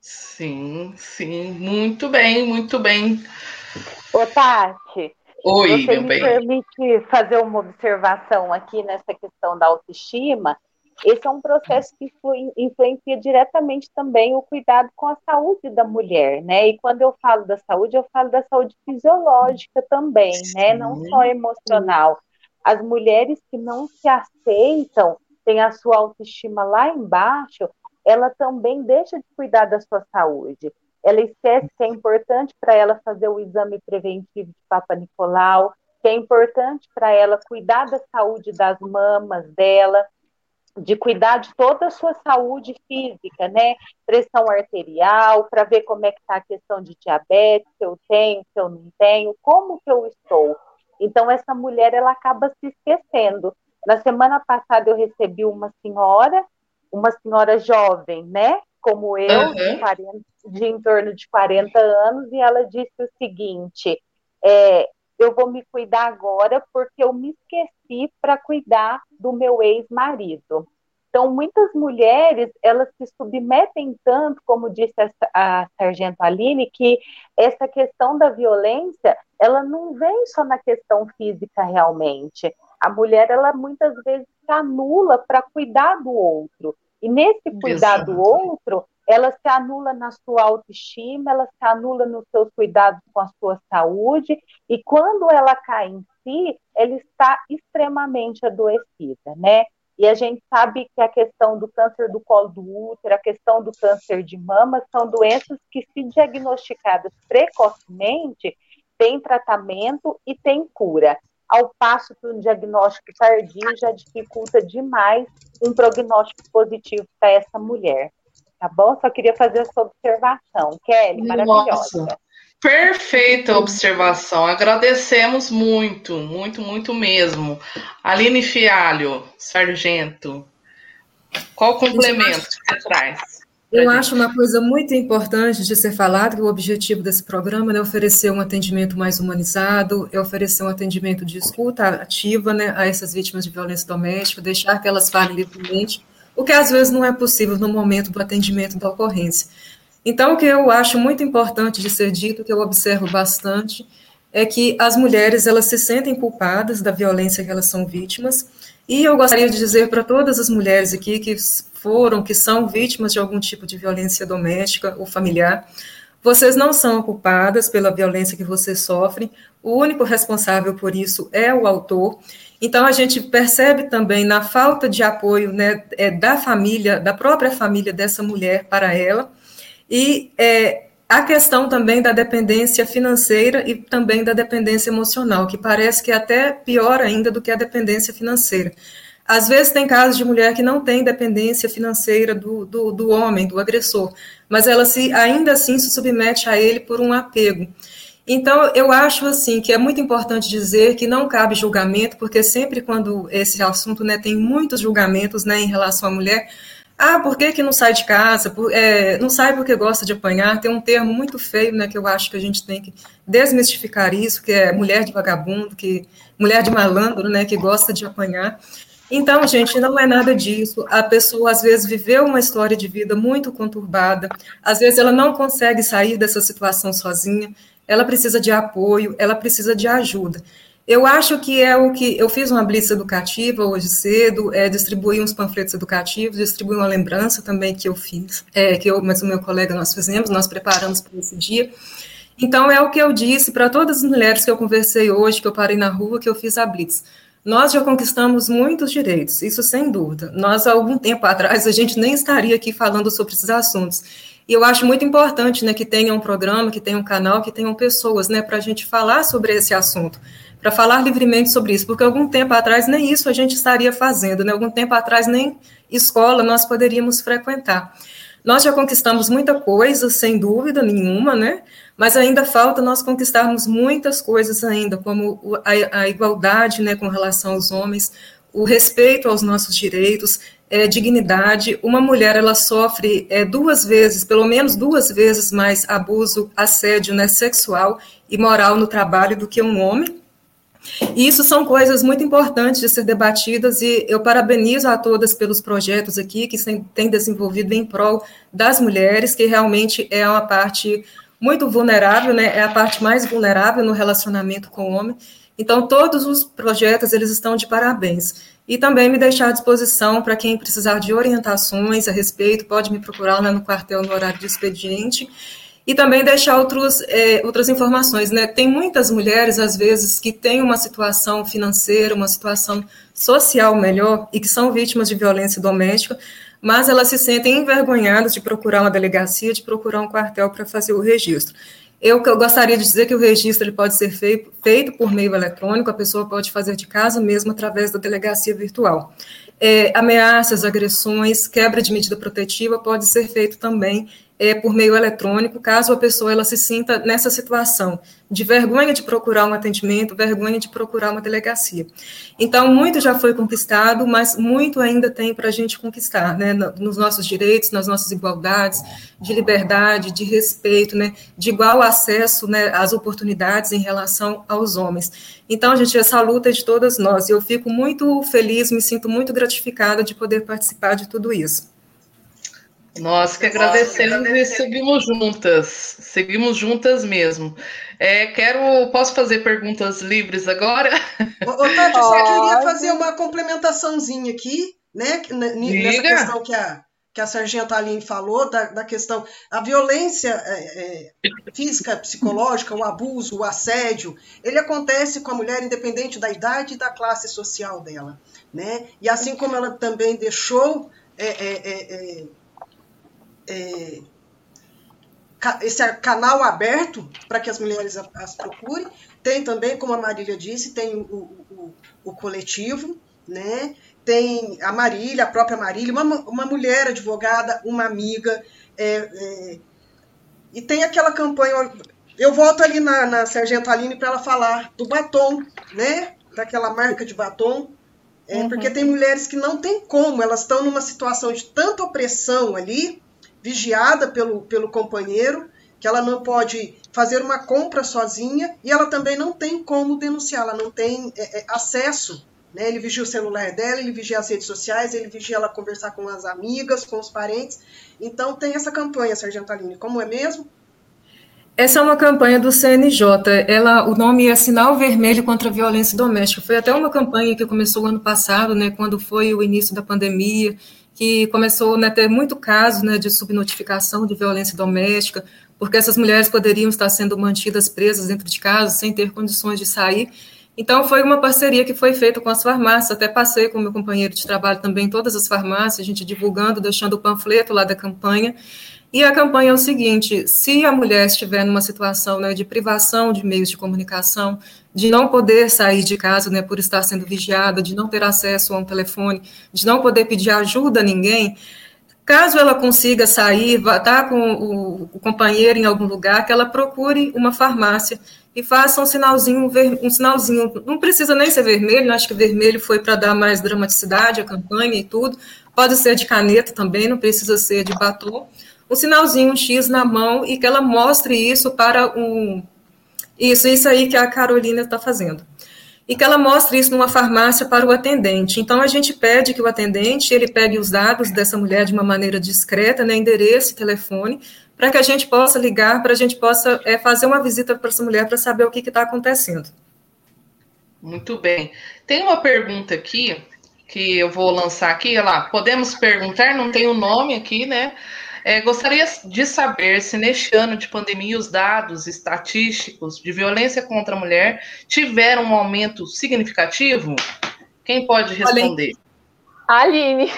Sim, sim, muito bem, muito bem. Ô, Tati, Oi, você me bem. permite fazer uma observação aqui nessa questão da autoestima? Esse é um processo que influencia diretamente também o cuidado com a saúde da mulher, né? E quando eu falo da saúde, eu falo da saúde fisiológica também, Sim. né? Não só emocional. As mulheres que não se aceitam, têm a sua autoestima lá embaixo, ela também deixa de cuidar da sua saúde. Ela esquece que é importante para ela fazer o exame preventivo de Papa Nicolau, que é importante para ela cuidar da saúde das mamas dela, de cuidar de toda a sua saúde física, né? Pressão arterial, para ver como é que está a questão de diabetes, se eu tenho, se eu não tenho, como que eu estou. Então, essa mulher, ela acaba se esquecendo. Na semana passada, eu recebi uma senhora uma senhora jovem, né? Como eu, uhum. de, 40, de, em torno de 40 anos, e ela disse o seguinte: é, eu vou me cuidar agora porque eu me esqueci para cuidar do meu ex-marido. Então, muitas mulheres, elas se submetem tanto, como disse a, a Sargento Aline, que essa questão da violência, ela não vem só na questão física realmente. A mulher, ela muitas vezes se anula para cuidar do outro. E nesse cuidar Isso. do outro, ela se anula na sua autoestima, ela se anula nos seus cuidados com a sua saúde, e quando ela cai em si, ela está extremamente adoecida, né? E a gente sabe que a questão do câncer do colo do útero, a questão do câncer de mama, são doenças que, se diagnosticadas precocemente, têm tratamento e têm cura. Ao passo que um diagnóstico tardio já dificulta demais um prognóstico positivo para essa mulher. Tá bom? Só queria fazer essa observação. Kelly, maravilhosa. Nossa. Perfeita observação. Agradecemos muito, muito, muito mesmo. Aline Fialho, sargento, qual complemento você traz? Eu acho uma coisa muito importante de ser falado que o objetivo desse programa é oferecer um atendimento mais humanizado, é oferecer um atendimento de escuta ativa né, a essas vítimas de violência doméstica, deixar que elas falem livremente, o que às vezes não é possível no momento do atendimento da ocorrência. Então, o que eu acho muito importante de ser dito, que eu observo bastante, é que as mulheres elas se sentem culpadas da violência que elas são vítimas. E eu gostaria de dizer para todas as mulheres aqui que foram, que são vítimas de algum tipo de violência doméstica ou familiar, vocês não são culpadas pela violência que vocês sofrem. O único responsável por isso é o autor. Então a gente percebe também na falta de apoio né, é, da família, da própria família dessa mulher para ela e é, a questão também da dependência financeira e também da dependência emocional, que parece que é até pior ainda do que a dependência financeira. Às vezes tem casos de mulher que não tem dependência financeira do, do, do homem, do agressor, mas ela se ainda assim se submete a ele por um apego. Então, eu acho assim que é muito importante dizer que não cabe julgamento, porque sempre quando esse assunto né, tem muitos julgamentos né, em relação à mulher, ah, por que, que não sai de casa? Por, é, não sai porque gosta de apanhar. Tem um termo muito feio, né, que eu acho que a gente tem que desmistificar isso, que é mulher de vagabundo, que mulher de malandro, né, que gosta de apanhar. Então, gente, não é nada disso. A pessoa, às vezes, viveu uma história de vida muito conturbada, às vezes ela não consegue sair dessa situação sozinha, ela precisa de apoio, ela precisa de ajuda. Eu acho que é o que eu fiz uma blitz educativa hoje cedo, é, distribuí uns panfletos educativos, distribuí uma lembrança também que eu fiz, é, que eu, mas o meu colega nós fizemos, nós preparamos para esse dia. Então é o que eu disse para todas as mulheres que eu conversei hoje, que eu parei na rua, que eu fiz a blitz. Nós já conquistamos muitos direitos, isso sem dúvida. Nós, há algum tempo atrás, a gente nem estaria aqui falando sobre esses assuntos. E eu acho muito importante né, que tenha um programa, que tenha um canal, que tenham pessoas né, para a gente falar sobre esse assunto para falar livremente sobre isso, porque algum tempo atrás nem isso a gente estaria fazendo, né? Algum tempo atrás nem escola nós poderíamos frequentar. Nós já conquistamos muita coisa, sem dúvida nenhuma, né? Mas ainda falta nós conquistarmos muitas coisas ainda, como a, a igualdade, né, com relação aos homens, o respeito aos nossos direitos, é, dignidade. Uma mulher ela sofre é, duas vezes, pelo menos duas vezes mais abuso, assédio, né, sexual e moral no trabalho do que um homem. E isso são coisas muito importantes de ser debatidas e eu parabenizo a todas pelos projetos aqui que têm desenvolvido em prol das mulheres, que realmente é uma parte muito vulnerável, né? É a parte mais vulnerável no relacionamento com o homem. Então, todos os projetos, eles estão de parabéns. E também me deixar à disposição para quem precisar de orientações a respeito, pode me procurar lá no quartel no horário de expediente e também deixar outros, é, outras informações. Né? Tem muitas mulheres, às vezes, que têm uma situação financeira, uma situação social melhor e que são vítimas de violência doméstica, mas elas se sentem envergonhadas de procurar uma delegacia, de procurar um quartel para fazer o registro. Eu, eu gostaria de dizer que o registro ele pode ser feito, feito por meio eletrônico, a pessoa pode fazer de casa mesmo através da delegacia virtual. É, ameaças, agressões, quebra de medida protetiva pode ser feito também é, por meio eletrônico, caso a pessoa ela se sinta nessa situação de vergonha de procurar um atendimento, vergonha de procurar uma delegacia. Então, muito já foi conquistado, mas muito ainda tem para a gente conquistar, né, nos nossos direitos, nas nossas igualdades, de liberdade, de respeito, né, de igual acesso né, às oportunidades em relação aos homens. Então, gente, essa luta é de todas nós, e eu fico muito feliz, me sinto muito gratificada de poder participar de tudo isso. Nós que agradecemos e seguimos juntas, seguimos juntas mesmo. É, quero, posso fazer perguntas livres agora? Ô, Tati, só queria fazer uma complementaçãozinha aqui, né? Nessa questão que a, que a Sargento Aline falou, da, da questão, a violência é, é, física, psicológica, o abuso, o assédio, ele acontece com a mulher independente da idade e da classe social dela, né? E assim como ela também deixou é, é, esse canal aberto para que as mulheres as procurem. Tem também, como a Marília disse, tem o, o, o coletivo, né? tem a Marília, a própria Marília, uma, uma mulher advogada, uma amiga, é, é, e tem aquela campanha. Eu volto ali na, na Sargento Aline para ela falar do batom, né? Daquela marca de batom. É, uhum. Porque tem mulheres que não tem como, elas estão numa situação de tanta opressão ali, vigiada pelo, pelo companheiro, que ela não pode fazer uma compra sozinha e ela também não tem como denunciar, ela não tem é, é, acesso. Né? Ele vigia o celular dela, ele vigia as redes sociais, ele vigia ela conversar com as amigas, com os parentes. Então tem essa campanha, Sargento Aline, como é mesmo? Essa é uma campanha do CNJ. Ela, o nome é Sinal Vermelho contra a Violência Doméstica. Foi até uma campanha que começou ano passado, né, quando foi o início da pandemia que começou né, a ter muito caso né, de subnotificação de violência doméstica, porque essas mulheres poderiam estar sendo mantidas presas dentro de casa sem ter condições de sair. Então, foi uma parceria que foi feita com as farmácias. Até passei com meu companheiro de trabalho também, todas as farmácias, a gente divulgando, deixando o panfleto lá da campanha. E a campanha é o seguinte: se a mulher estiver numa situação né, de privação de meios de comunicação, de não poder sair de casa né, por estar sendo vigiada, de não ter acesso a um telefone, de não poder pedir ajuda a ninguém, caso ela consiga sair, estar tá com o, o companheiro em algum lugar, que ela procure uma farmácia e faça um sinalzinho, um sinalzinho, não precisa nem ser vermelho, acho que vermelho foi para dar mais dramaticidade à campanha e tudo, pode ser de caneta também, não precisa ser de batom, um sinalzinho, um X na mão, e que ela mostre isso para um. Isso, isso aí que a Carolina está fazendo. E que ela mostre isso numa farmácia para o atendente. Então, a gente pede que o atendente ele pegue os dados dessa mulher de uma maneira discreta, né, endereço, telefone, para que a gente possa ligar, para a gente possa é, fazer uma visita para essa mulher para saber o que está acontecendo. Muito bem. Tem uma pergunta aqui que eu vou lançar aqui, lá, podemos perguntar, não tem o um nome aqui, né? É, gostaria de saber se neste ano de pandemia os dados estatísticos de violência contra a mulher tiveram um aumento significativo? Quem pode responder? Aline.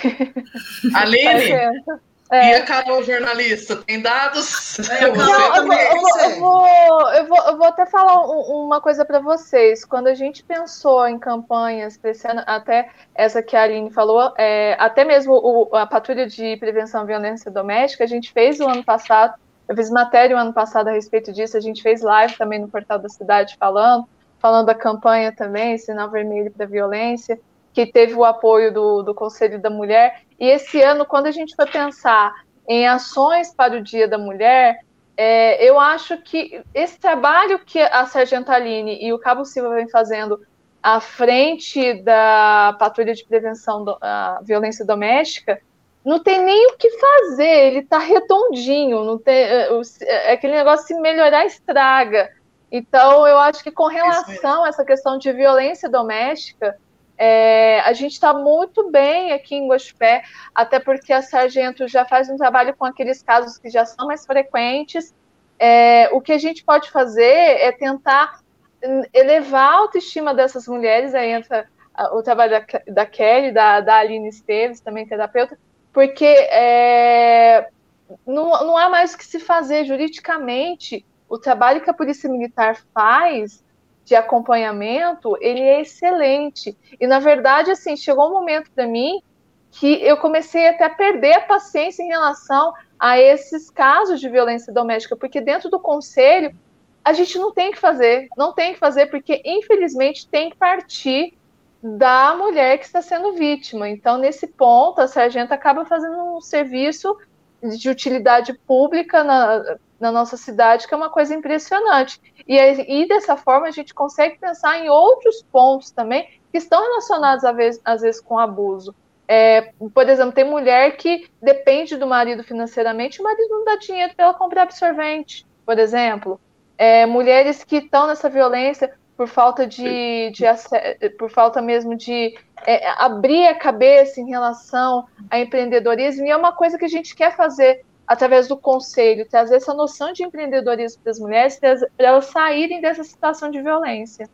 Aline? É. E a Carol, jornalista, tem dados? É, Não, [LAUGHS] eu, vou, eu, vou, eu, vou, eu, vou, eu vou até falar uma coisa para vocês. Quando a gente pensou em campanhas, até essa que a Aline falou, é, até mesmo o, a patrulha de prevenção à violência doméstica, a gente fez o ano passado, eu fiz matéria o ano passado a respeito disso, a gente fez live também no Portal da Cidade falando, falando da campanha também, Sinal Vermelho para Violência que teve o apoio do, do Conselho da Mulher. E esse ano, quando a gente foi pensar em ações para o Dia da Mulher, é, eu acho que esse trabalho que a Sargento Aline e o Cabo Silva vem fazendo à frente da Patrulha de Prevenção da Violência Doméstica, não tem nem o que fazer, ele está redondinho, não tem, é, é aquele negócio se melhorar estraga. Então, eu acho que com relação a essa questão de violência doméstica, é, a gente está muito bem aqui em Guaxupé, até porque a Sargento já faz um trabalho com aqueles casos que já são mais frequentes. É, o que a gente pode fazer é tentar elevar a autoestima dessas mulheres, aí entra o trabalho da, da Kelly, da, da Aline Esteves, também terapeuta, porque é, não, não há mais o que se fazer juridicamente. O trabalho que a Polícia Militar faz de acompanhamento, ele é excelente. E, na verdade, assim, chegou um momento para mim que eu comecei até a perder a paciência em relação a esses casos de violência doméstica, porque dentro do conselho a gente não tem que fazer, não tem que fazer, porque infelizmente tem que partir da mulher que está sendo vítima. Então, nesse ponto, a sargenta acaba fazendo um serviço de utilidade pública na, na nossa cidade, que é uma coisa impressionante. E, e dessa forma a gente consegue pensar em outros pontos também que estão relacionados, às vezes, às vezes com abuso. É, por exemplo, tem mulher que depende do marido financeiramente, o marido não dá dinheiro para ela comprar absorvente, por exemplo. É, mulheres que estão nessa violência por falta de, de por falta mesmo de é, abrir a cabeça em relação a empreendedorismo, e é uma coisa que a gente quer fazer através do conselho, trazer essa noção de empreendedorismo para as mulheres, para elas saírem dessa situação de violência.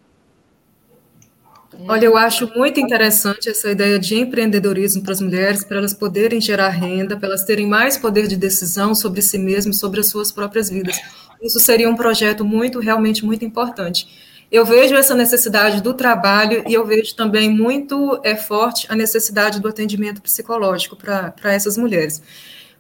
Olha, eu acho muito interessante essa ideia de empreendedorismo para as mulheres, para elas poderem gerar renda, para elas terem mais poder de decisão sobre si mesmas, sobre as suas próprias vidas. Isso seria um projeto muito, realmente muito importante. Eu vejo essa necessidade do trabalho e eu vejo também muito é, forte a necessidade do atendimento psicológico para essas mulheres.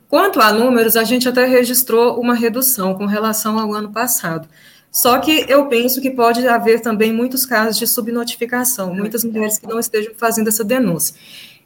Quanto a números, a gente até registrou uma redução com relação ao ano passado. Só que eu penso que pode haver também muitos casos de subnotificação, muitas mulheres que não estejam fazendo essa denúncia.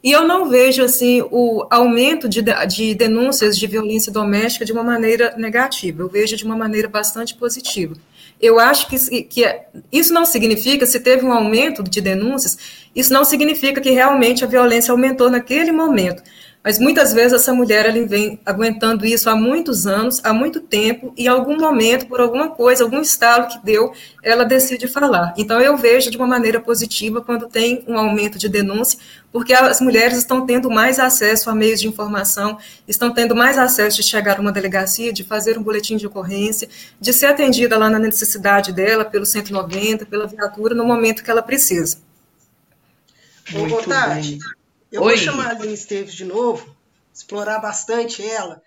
E eu não vejo assim o aumento de, de denúncias de violência doméstica de uma maneira negativa, eu vejo de uma maneira bastante positiva. Eu acho que, que isso não significa, se teve um aumento de denúncias, isso não significa que realmente a violência aumentou naquele momento. Mas muitas vezes essa mulher ela vem aguentando isso há muitos anos, há muito tempo, e em algum momento, por alguma coisa, algum estalo que deu, ela decide falar. Então eu vejo de uma maneira positiva quando tem um aumento de denúncia, porque as mulheres estão tendo mais acesso a meios de informação, estão tendo mais acesso de chegar a uma delegacia, de fazer um boletim de ocorrência, de ser atendida lá na necessidade dela, pelo 190, pela viatura, no momento que ela precisa. Muito Ô, Tati, eu Oi. vou chamar a Aline Esteves de novo, explorar bastante ela,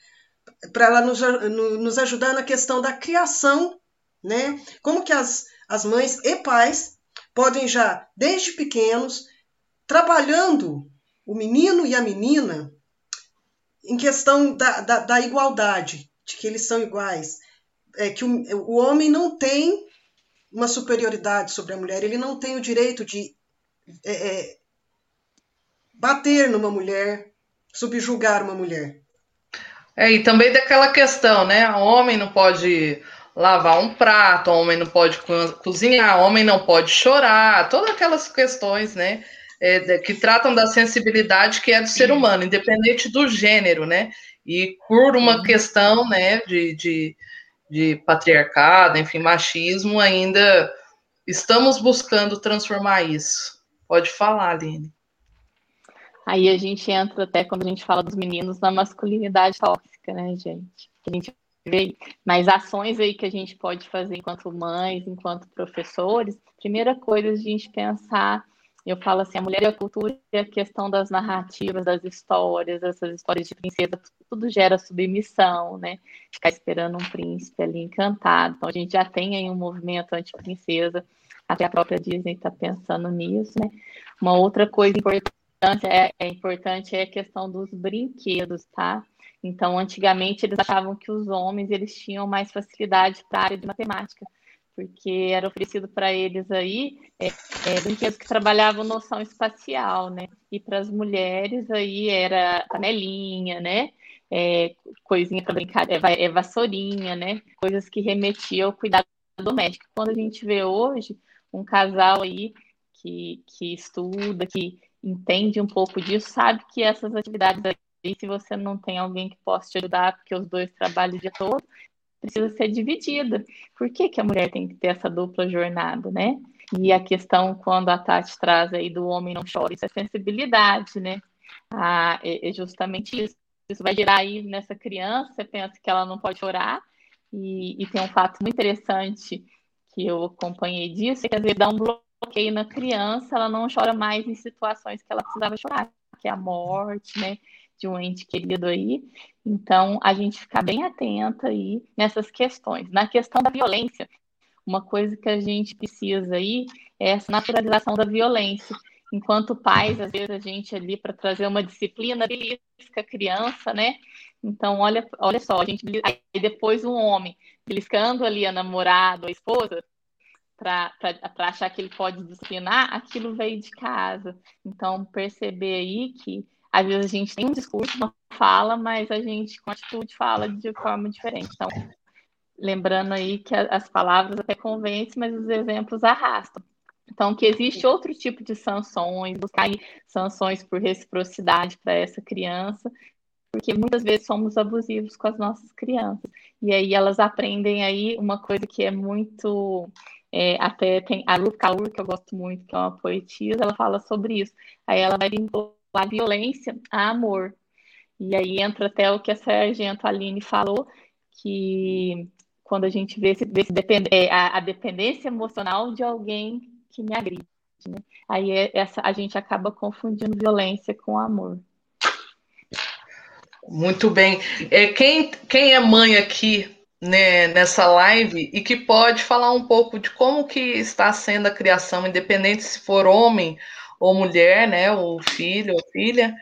para ela nos, nos ajudar na questão da criação, né? Como que as, as mães e pais podem já, desde pequenos, trabalhando o menino e a menina em questão da, da, da igualdade, de que eles são iguais, é que o, o homem não tem uma superioridade sobre a mulher, ele não tem o direito de é, é, bater numa mulher, subjugar uma mulher. É, e também daquela questão, né? O homem não pode lavar um prato, o homem não pode cozinhar, o homem não pode chorar, todas aquelas questões, né? É, que tratam da sensibilidade que é do ser humano, independente do gênero, né? E por uma questão, né, de, de, de patriarcado, enfim, machismo, ainda estamos buscando transformar isso. Pode falar, Aline. Aí a gente entra até quando a gente fala dos meninos na masculinidade tóxica, né, gente? A gente vê mas ações aí que a gente pode fazer enquanto mães, enquanto professores. Primeira coisa a gente pensar, eu falo assim, a mulher e a cultura e a questão das narrativas, das histórias, essas histórias de princesa, tudo gera submissão, né? Ficar esperando um príncipe ali encantado. Então a gente já tem aí um movimento anti-princesa, até a própria Disney está pensando nisso, né? Uma outra coisa importante é, é importante é a questão dos brinquedos, tá? Então, antigamente eles achavam que os homens eles tinham mais facilidade para a área de matemática, porque era oferecido para eles aí é, é, brinquedos que trabalhavam noção espacial, né? E para as mulheres aí era panelinha, né? É, coisinha para brincar, é, é, vassourinha, né? Coisas que remetiam ao cuidado doméstico. Quando a gente vê hoje um casal aí que, que estuda, que entende um pouco disso, sabe que essas atividades aí, se você não tem alguém que possa te ajudar, porque os dois trabalham o dia todo, precisa ser dividida. Por que, que a mulher tem que ter essa dupla jornada, né? E a questão, quando a Tati traz aí do homem não chora, isso é sensibilidade, né? Ah, é, é justamente isso. Isso vai gerar aí nessa criança, você pensa que ela não pode chorar, e, e tem um fato muito interessante que eu acompanhei disso, é que às vezes dá um bloqueio bloqueio na criança, ela não chora mais em situações que ela precisava chorar, que é a morte, né, de um ente querido aí. Então, a gente ficar bem atenta aí nessas questões. Na questão da violência, uma coisa que a gente precisa aí é essa naturalização da violência. enquanto pais, às vezes a gente ali para trazer uma disciplina belisca a criança, né? Então, olha, olha só, a gente aí depois um homem beliscando ali a namorada, a esposa, para achar que ele pode disciplinar, aquilo veio de casa. Então, perceber aí que às vezes a gente tem um discurso, uma fala, mas a gente com atitude fala de forma diferente. Então, lembrando aí que as palavras até convencem, mas os exemplos arrastam. Então, que existe outro tipo de sanções, buscar sanções por reciprocidade para essa criança, porque muitas vezes somos abusivos com as nossas crianças. E aí elas aprendem aí uma coisa que é muito. É, até tem a Lu Kaur, que eu gosto muito, que é uma poetisa, ela fala sobre isso. Aí ela vai vincular violência a amor. E aí entra até o que a Sargento Aline falou, que quando a gente vê, esse, vê esse depend, é, a, a, dependência emocional de alguém que me agride. Né? Aí é, essa, a gente acaba confundindo violência com amor. Muito bem. É, quem, quem é mãe aqui né, nessa live e que pode falar um pouco de como que está sendo a criação, independente se for homem ou mulher, né, ou filho ou filha,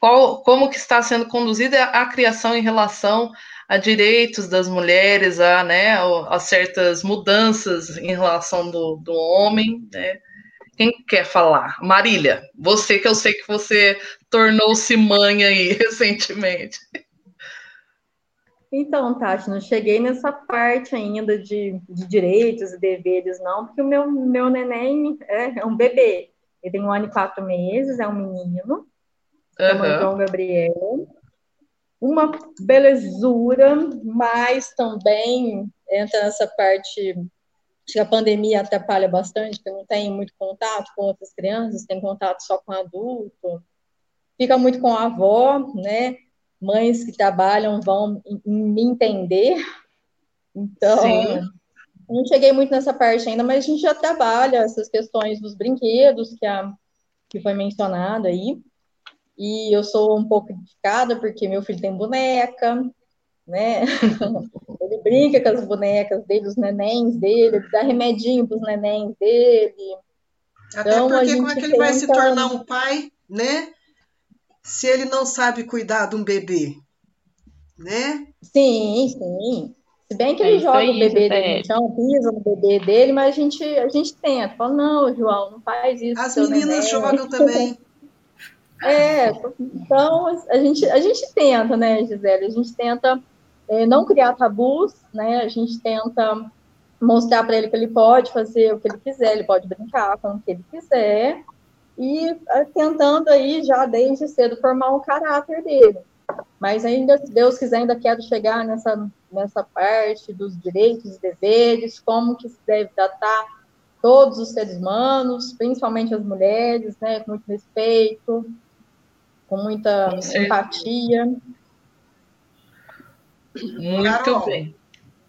qual, como que está sendo conduzida a criação em relação a direitos das mulheres, a, né, a certas mudanças em relação do, do homem, né? Quem quer falar? Marília, você que eu sei que você tornou-se mãe aí [LAUGHS] recentemente. Então, Tati, não cheguei nessa parte ainda de, de direitos e deveres, não, porque o meu, meu neném é, é um bebê. Ele tem um ano e quatro meses, é um menino, uhum. João Gabriel. Uma belezura, mas também entra nessa parte que a pandemia atrapalha bastante, porque não tem muito contato com outras crianças, tem contato só com adulto. Fica muito com a avó, né? Mães que trabalham vão me entender. Então, Sim. não cheguei muito nessa parte ainda, mas a gente já trabalha essas questões dos brinquedos que, a, que foi mencionado aí. E eu sou um pouco criticada porque meu filho tem boneca, né? [LAUGHS] Ele brinca com as bonecas dele, os nenéns dele, ele dá remedinho para os nenéns dele. Até então, porque como é que ele vai se tornar um pai, né? Se ele não sabe cuidar de um bebê, né? Sim, sim. Se bem que é ele joga aí, o bebê dele no chão, pisa no bebê dele, mas a gente, a gente tenta. Fala, não, João, não faz isso. As meninas neném. jogam também. [LAUGHS] É, então a gente, a gente tenta, né, Gisele? A gente tenta é, não criar tabus, né? A gente tenta mostrar para ele que ele pode fazer o que ele quiser, ele pode brincar com o que ele quiser, e é, tentando aí já desde cedo formar o caráter dele. Mas ainda, se Deus quiser, ainda quero chegar nessa, nessa parte dos direitos e deveres, como que se deve tratar todos os seres humanos, principalmente as mulheres, né, com muito respeito, com muita empatia. Muito Carol, bem.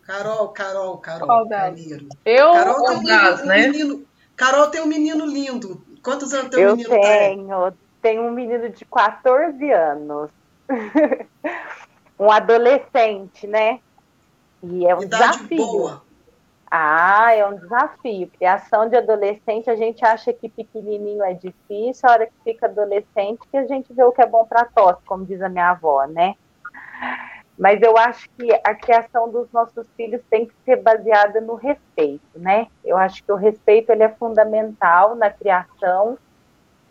Carol, Carol, Carol. Primeiro. Eu Carol tem um, menino, né? menino, Carol tem um menino lindo. Quantos anos tem o um menino? Eu tenho, tenho um menino de 14 anos. [LAUGHS] um adolescente, né? E é um Idade desafio. Boa. Ah, é um desafio. Criação de adolescente, a gente acha que pequenininho é difícil, a hora que fica adolescente que a gente vê o que é bom para tosse, como diz a minha avó, né? Mas eu acho que a criação dos nossos filhos tem que ser baseada no respeito, né? Eu acho que o respeito ele é fundamental na criação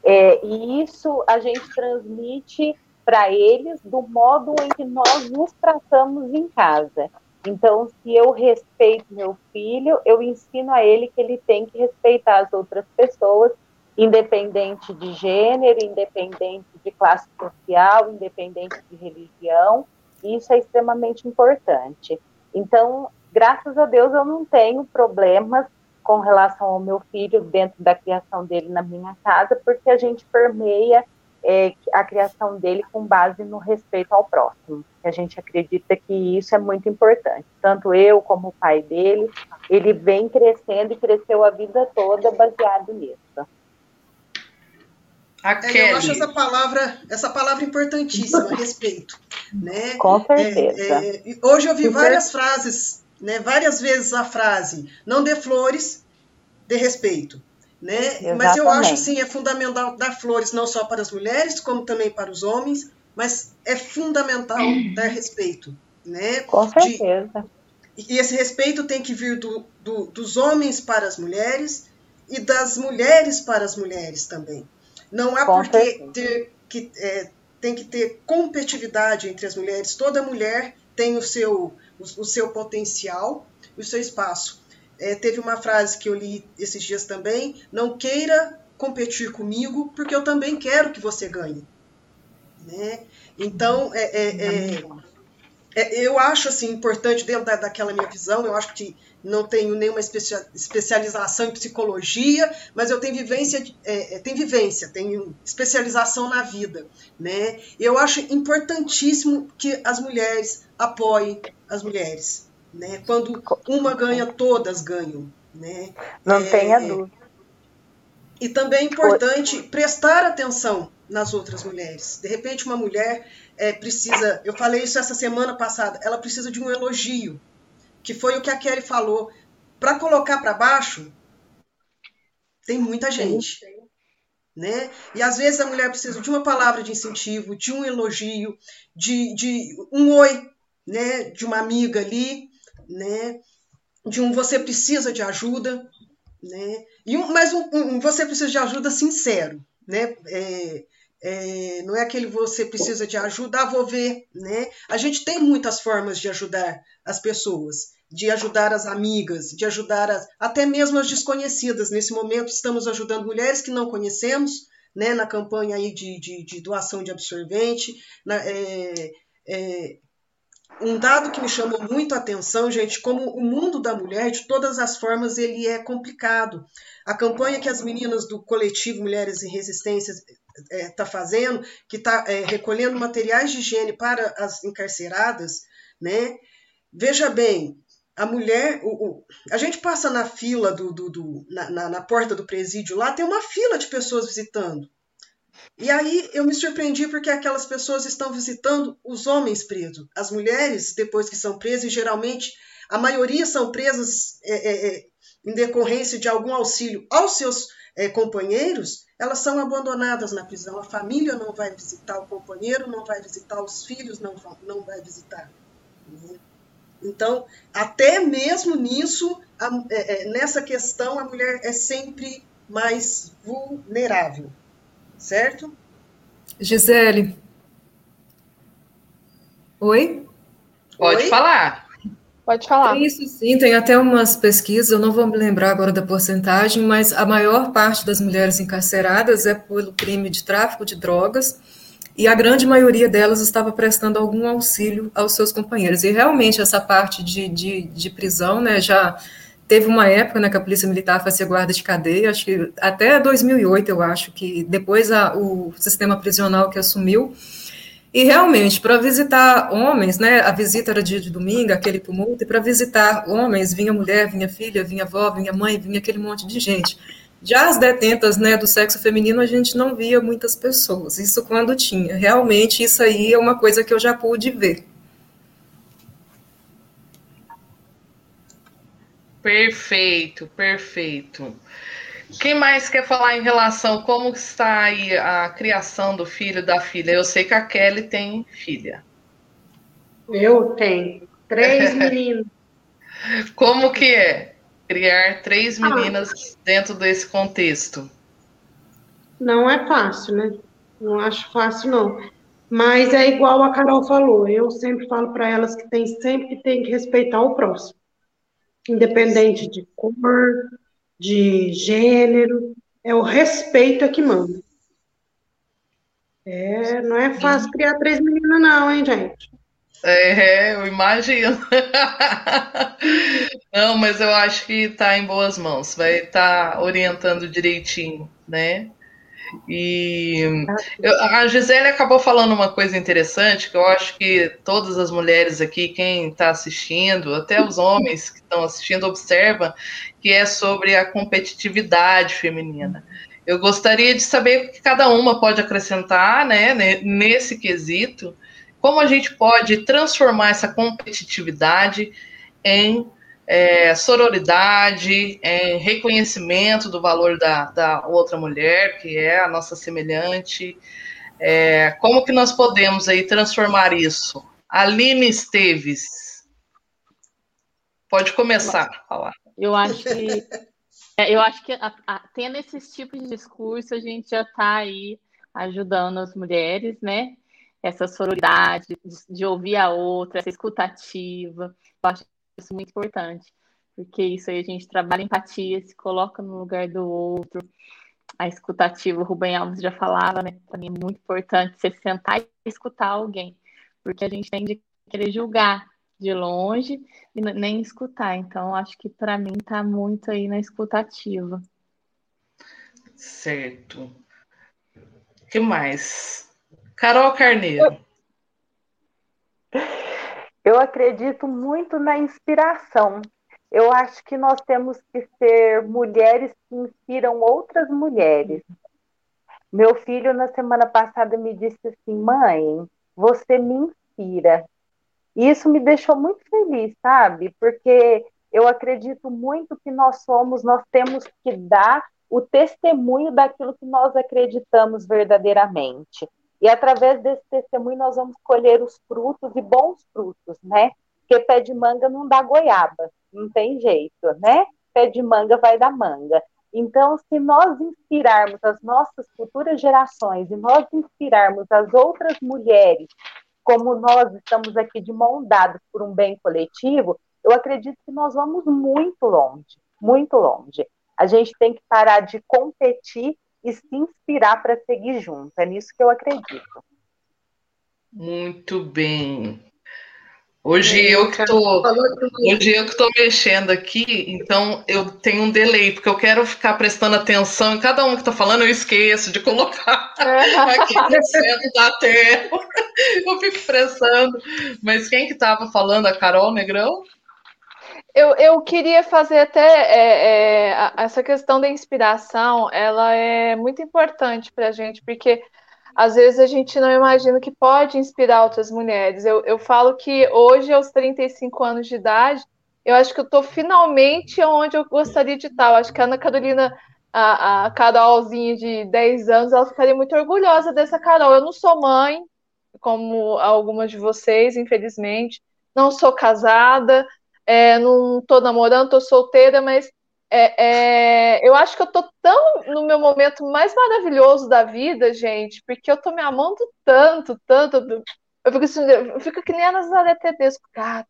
é, e isso a gente transmite para eles do modo em que nós nos tratamos em casa. Então, se eu respeito meu filho, eu ensino a ele que ele tem que respeitar as outras pessoas, independente de gênero, independente de classe social, independente de religião isso é extremamente importante. Então, graças a Deus, eu não tenho problemas com relação ao meu filho dentro da criação dele na minha casa, porque a gente permeia é, a criação dele com base no respeito ao próximo. A gente acredita que isso é muito importante. Tanto eu como o pai dele, ele vem crescendo e cresceu a vida toda baseado nisso. É, eu acho essa palavra, essa palavra importantíssima, [LAUGHS] respeito. Né? Com certeza. É, é, hoje eu vi várias frases, né, várias vezes a frase, não dê flores, dê respeito. né? Mas eu acho sim é fundamental dar flores não só para as mulheres como também para os homens, mas é fundamental [CLEARS THROAT] dar respeito, né? Com certeza. De, e esse respeito tem que vir do, do, dos homens para as mulheres e das mulheres para as mulheres também. Não há por que ter que é, tem que ter competitividade entre as mulheres. Toda mulher tem o seu o, o seu potencial, o seu espaço. É, teve uma frase que eu li esses dias também: não queira competir comigo, porque eu também quero que você ganhe. Né? Então, é, é, é, é eu acho assim, importante, dentro da, daquela minha visão, eu acho que não tenho nenhuma especialização em psicologia, mas eu tenho vivência, é, é, tenho vivência, tenho especialização na vida, né? Eu acho importantíssimo que as mulheres apoiem as mulheres, né? Quando uma ganha, todas ganham, né? Não é, tenha dúvida. E também é importante prestar atenção nas outras mulheres. De repente, uma mulher é, precisa, eu falei isso essa semana passada, ela precisa de um elogio, que foi o que a Kelly falou. Para colocar para baixo, tem muita gente. Né? E às vezes a mulher precisa de uma palavra de incentivo, de um elogio, de, de um oi, né? de uma amiga ali, né? de um você precisa de ajuda, né? E um, mas um, um você precisa de ajuda sincero, né? É, é, não é aquele você precisa de ajuda, ah, vou ver, né? A gente tem muitas formas de ajudar as pessoas, de ajudar as amigas, de ajudar as, até mesmo as desconhecidas. Nesse momento estamos ajudando mulheres que não conhecemos, né? Na campanha aí de, de, de doação de absorvente, na, é, é, um dado que me chamou muito a atenção, gente, como o mundo da mulher, de todas as formas, ele é complicado. A campanha que as meninas do coletivo Mulheres em Resistência está é, tá fazendo, que está é, recolhendo materiais de higiene para as encarceradas, né? Veja bem, a mulher, o, o, a gente passa na fila do, do, do na, na, na porta do presídio lá, tem uma fila de pessoas visitando. E aí eu me surpreendi porque aquelas pessoas estão visitando os homens presos. As mulheres, depois que são presas, geralmente a maioria são presas é, é, é, em decorrência de algum auxílio aos seus é, companheiros, elas são abandonadas na prisão. A família não vai visitar o companheiro, não vai visitar os filhos, não, não vai visitar. Né? Então, até mesmo nisso, a, é, é, nessa questão, a mulher é sempre mais vulnerável certo? Gisele. Oi? Pode Oi? falar. Pode falar. Isso sim, tem até umas pesquisas, eu não vou me lembrar agora da porcentagem, mas a maior parte das mulheres encarceradas é pelo crime de tráfico de drogas e a grande maioria delas estava prestando algum auxílio aos seus companheiros. E realmente essa parte de, de, de prisão, né, já Teve uma época né, que a Polícia Militar fazia guarda de cadeia, acho que até 2008, eu acho, que depois a, o sistema prisional que assumiu. E realmente, para visitar homens, né, a visita era dia de domingo, aquele tumulto, e para visitar homens, vinha mulher, vinha filha, vinha avó, vinha mãe, vinha aquele monte de gente. Já as detentas né, do sexo feminino, a gente não via muitas pessoas, isso quando tinha. Realmente, isso aí é uma coisa que eu já pude ver. Perfeito, perfeito. Quem mais quer falar em relação como está aí a criação do filho da filha? Eu sei que a Kelly tem filha. Eu tenho três [LAUGHS] meninas. Como que é criar três ah. meninas ah, dentro desse contexto? Não é fácil, né? Não acho fácil não. Mas é igual a Carol falou. Eu sempre falo para elas que tem sempre tem que respeitar o próximo independente de cor, de gênero, é o respeito que manda. É, não é fácil criar três meninas, não, hein, gente? É, eu imagino. [LAUGHS] não, mas eu acho que está em boas mãos. Vai estar tá orientando direitinho, né? E eu, a Gisele acabou falando uma coisa interessante que eu acho que todas as mulheres aqui, quem está assistindo, até os homens que estão assistindo, observam que é sobre a competitividade feminina. Eu gostaria de saber o que cada uma pode acrescentar né, nesse quesito, como a gente pode transformar essa competitividade em é, sororidade, é, reconhecimento do valor da, da outra mulher, que é a nossa semelhante. É, como que nós podemos aí transformar isso? Aline Esteves, pode começar a falar. Eu acho que [LAUGHS] é, eu acho que a, a, tendo esses tipos de discurso, a gente já está aí ajudando as mulheres, né? Essa sororidade, de, de, ouvir a outra, essa escutativa. Eu acho isso muito importante, porque isso aí a gente trabalha empatia, se coloca no lugar do outro. A escutativa, o Rubem Alves já falava, né? Para mim é muito importante você sentar e escutar alguém, porque a gente tem de querer julgar de longe e nem escutar. Então, acho que para mim está muito aí na escutativa. Certo. Que mais? Carol Carneiro. Eu acredito muito na inspiração. Eu acho que nós temos que ser mulheres que inspiram outras mulheres. Meu filho, na semana passada, me disse assim: mãe, você me inspira. E isso me deixou muito feliz, sabe? Porque eu acredito muito que nós somos, nós temos que dar o testemunho daquilo que nós acreditamos verdadeiramente. E através desse testemunho nós vamos colher os frutos e bons frutos, né? Porque pé de manga não dá goiaba, não tem jeito, né? Pé de manga vai dar manga. Então, se nós inspirarmos as nossas futuras gerações e nós inspirarmos as outras mulheres como nós estamos aqui de mão dada por um bem coletivo, eu acredito que nós vamos muito longe, muito longe. A gente tem que parar de competir e se inspirar para seguir junto. É nisso que eu acredito. Muito bem. Hoje eu que tô, hoje eu que tô mexendo aqui, então eu tenho um delay, porque eu quero ficar prestando atenção em cada um que está falando, eu esqueço de colocar [LAUGHS] aqui no centro da tela. Eu fico prestando. Mas quem que estava falando? A Carol Negrão? Eu, eu queria fazer até é, é, essa questão da inspiração, ela é muito importante para a gente, porque às vezes a gente não imagina que pode inspirar outras mulheres. Eu, eu falo que hoje, aos 35 anos de idade, eu acho que eu estou finalmente onde eu gostaria de estar. Eu acho que a Ana Carolina, a, a Carolzinha de 10 anos, ela ficaria muito orgulhosa dessa Carol. Eu não sou mãe, como algumas de vocês, infelizmente. Não sou casada, é, não estou namorando, estou solteira, mas é, é, eu acho que eu tô tão no meu momento mais maravilhoso da vida, gente, porque eu tô me amando tanto, tanto. Eu fico, assim, eu fico que nem a Nazaré Tedesco, gata.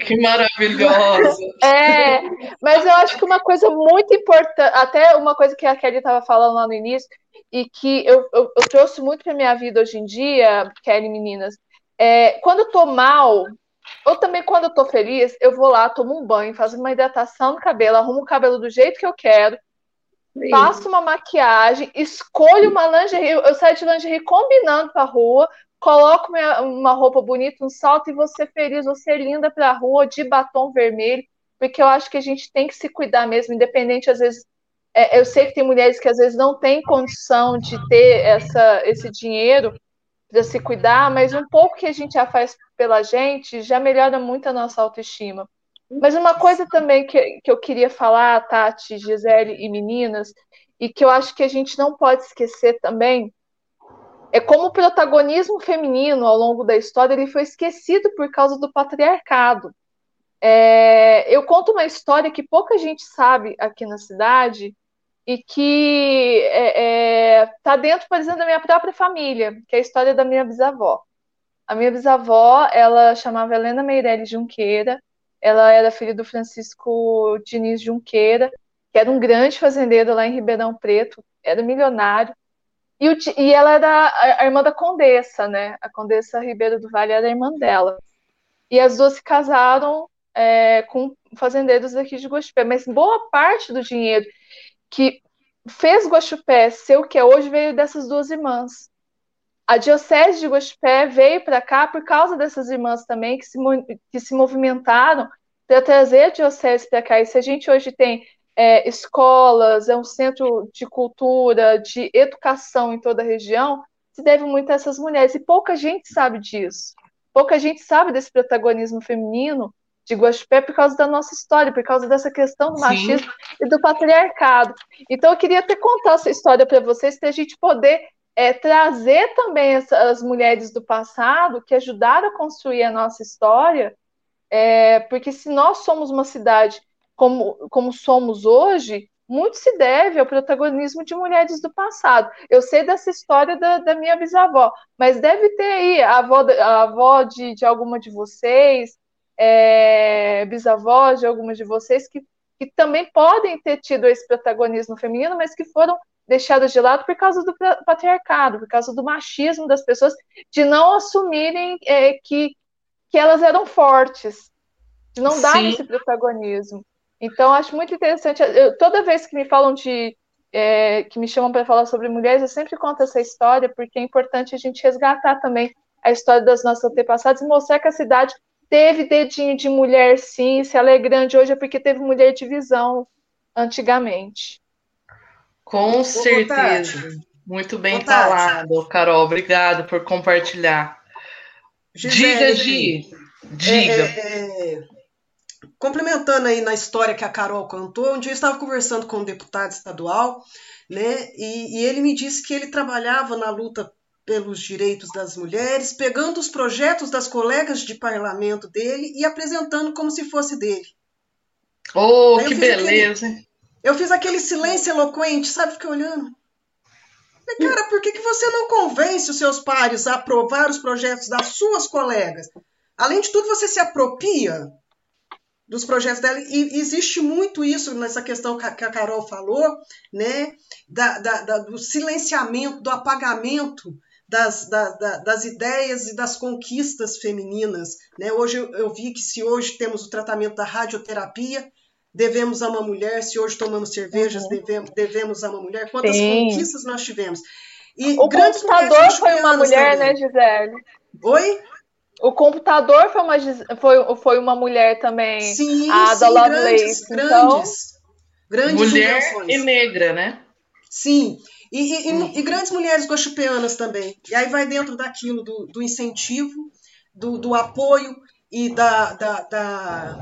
Que maravilhosa! [LAUGHS] É, mas eu acho que uma coisa muito importante, até uma coisa que a Kelly estava falando lá no início, e que eu, eu, eu trouxe muito para minha vida hoje em dia, Kelly, meninas, é, quando eu tô mal, ou também, quando eu tô feliz, eu vou lá, tomo um banho, faço uma hidratação no cabelo, arrumo o cabelo do jeito que eu quero, Sim. faço uma maquiagem, escolho uma lingerie, eu saio de lingerie combinando pra rua, coloco minha, uma roupa bonita, um salto e vou ser feliz, vou ser linda pra rua, de batom vermelho, porque eu acho que a gente tem que se cuidar mesmo, independente, às vezes, é, eu sei que tem mulheres que às vezes não têm condição de ter essa, esse dinheiro, para se cuidar, mas um pouco que a gente já faz pela gente já melhora muito a nossa autoestima. Mas uma coisa também que, que eu queria falar, Tati, Gisele e meninas, e que eu acho que a gente não pode esquecer também, é como o protagonismo feminino ao longo da história ele foi esquecido por causa do patriarcado. É, eu conto uma história que pouca gente sabe aqui na cidade, e que está é, é, tá dentro, por exemplo, da minha própria família, que é a história da minha bisavó. A minha bisavó, ela chamava Helena Meirelles Junqueira, ela era filha do Francisco Diniz Junqueira, que era um grande fazendeiro lá em Ribeirão Preto, era milionário, e, o, e ela era a, irmã da Condessa, né? A Condessa Ribeiro do Vale era a irmã dela. E as duas se casaram é, com fazendeiros daqui de Guaxupé, mas boa parte do dinheiro que fez Guaxupé ser o que é hoje veio dessas duas irmãs. A diocese de Guaxupé veio para cá por causa dessas irmãs também, que se, que se movimentaram para trazer a diocese para cá. E se a gente hoje tem é, escolas, é um centro de cultura, de educação em toda a região, se deve muito a essas mulheres. E pouca gente sabe disso. Pouca gente sabe desse protagonismo feminino de Guaxupé por causa da nossa história, por causa dessa questão do machismo Sim. e do patriarcado. Então, eu queria até contar essa história para vocês, para a gente poder é, trazer também as mulheres do passado que ajudaram a construir a nossa história, é, porque se nós somos uma cidade como, como somos hoje, muito se deve ao protagonismo de mulheres do passado. Eu sei dessa história da, da minha bisavó, mas deve ter aí a avó, a avó de, de alguma de vocês, é, bisavó de alguma de vocês, que, que também podem ter tido esse protagonismo feminino, mas que foram deixadas de lado por causa do patriarcado, por causa do machismo das pessoas, de não assumirem é, que, que elas eram fortes, de não dar esse protagonismo. Então, acho muito interessante. Eu, toda vez que me falam de. É, que me chamam para falar sobre mulheres, eu sempre conto essa história, porque é importante a gente resgatar também a história das nossas antepassadas e mostrar que a cidade teve dedinho de mulher, sim. Se ela é grande hoje é porque teve mulher de visão antigamente. Com certeza. Muito bem falado, Carol. Obrigado por compartilhar. Gisele, Diga, Gi. Diga. É, é, é complementando aí na história que a Carol contou, um dia eu estava conversando com um deputado estadual, né, e, e ele me disse que ele trabalhava na luta pelos direitos das mulheres, pegando os projetos das colegas de parlamento dele e apresentando como se fosse dele. Oh, que beleza! Aquele, eu fiz aquele silêncio eloquente, sabe? Fiquei olhando. Cara, por que, que você não convence os seus pares a aprovar os projetos das suas colegas? Além de tudo, você se apropria dos projetos dela. E existe muito isso nessa questão que a Carol falou, né? Da, da, da do silenciamento, do apagamento das, da, das ideias e das conquistas femininas. Né? Hoje eu, eu, vi que se hoje temos o tratamento da radioterapia, devemos a uma mulher, se hoje tomamos cervejas, uhum. devemos, devemos a uma mulher. Quantas Sim. conquistas nós tivemos? E o computador foi uma mulher, também. né, Gisele? Oi? O computador foi uma, foi, foi uma mulher também. Sim, a sim, da Lovelace. Grandes, então... grandes, grandes Mulher e negra, né? Sim. E, e, uhum. e, grandes mulheres guaxupeanas também. E aí vai dentro daquilo do, do incentivo, do, do apoio e da, da, da,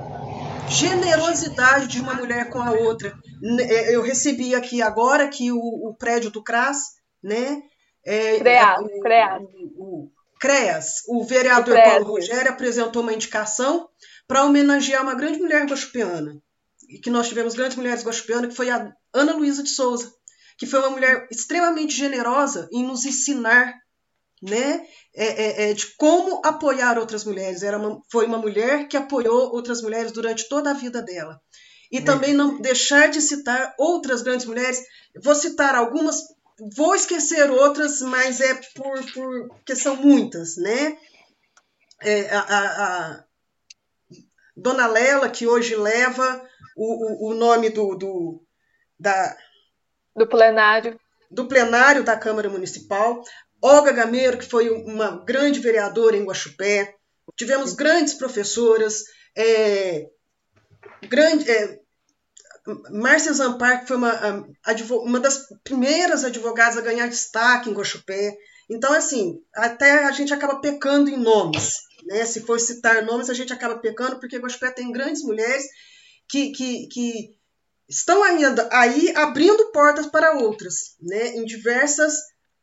generosidade de uma mulher com a outra. É, eu recebi aqui agora que o, o prédio do CRAS, né? É, CREAS, é, o, CREAS. O, CREAS, o vereador Paulo Rogério apresentou uma indicação para homenagear uma grande mulher guaxupeana. E que nós tivemos grandes mulheres guaxupeanas, que foi a Ana Luísa de Souza, que foi uma mulher extremamente generosa em nos ensinar né, é, é, é, de como apoiar outras mulheres. Era uma, foi uma mulher que apoiou outras mulheres durante toda a vida dela. E também não deixar de citar outras grandes mulheres. Vou citar algumas Vou esquecer outras, mas é por, por porque são muitas, né? É, a, a, a, Dona Lela, que hoje leva o, o, o nome do, do, da, do plenário. Do plenário da Câmara Municipal. Olga Gameiro, que foi uma grande vereadora em Guaxupé. Tivemos grandes professoras, é, grande, é, Márcia Zampar, que foi uma, uma das primeiras advogadas a ganhar destaque em Guaxupé. Então, assim, até a gente acaba pecando em nomes. Né? Se for citar nomes, a gente acaba pecando, porque Guaxupé tem grandes mulheres que, que, que estão ainda aí abrindo portas para outras, né? em diversas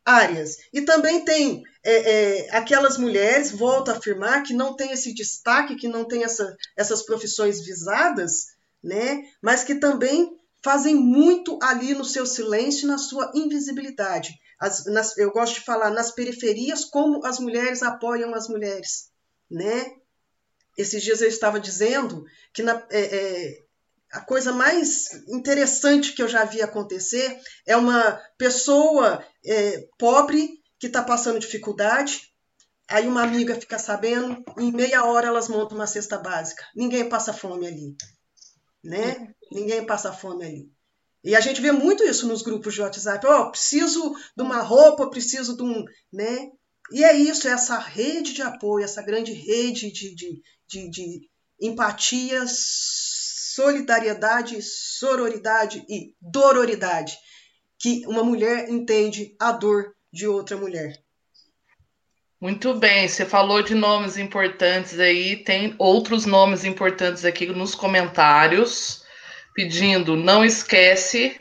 áreas. E também tem é, é, aquelas mulheres, volto a afirmar, que não têm esse destaque, que não têm essa, essas profissões visadas, né? Mas que também fazem muito ali no seu silêncio, na sua invisibilidade. As, nas, eu gosto de falar nas periferias como as mulheres apoiam as mulheres, né? Esses dias eu estava dizendo que na, é, é, a coisa mais interessante que eu já vi acontecer é uma pessoa é, pobre que está passando dificuldade. Aí uma amiga fica sabendo, em meia hora elas montam uma cesta básica. Ninguém passa fome ali né? Ninguém passa fome ali. E a gente vê muito isso nos grupos de WhatsApp. Ó, oh, preciso de uma roupa, preciso de um, né? E é isso, é essa rede de apoio, essa grande rede de, de, de, de empatia, solidariedade, sororidade e dororidade, que uma mulher entende a dor de outra mulher. Muito bem, você falou de nomes importantes aí, tem outros nomes importantes aqui nos comentários, pedindo, não esquece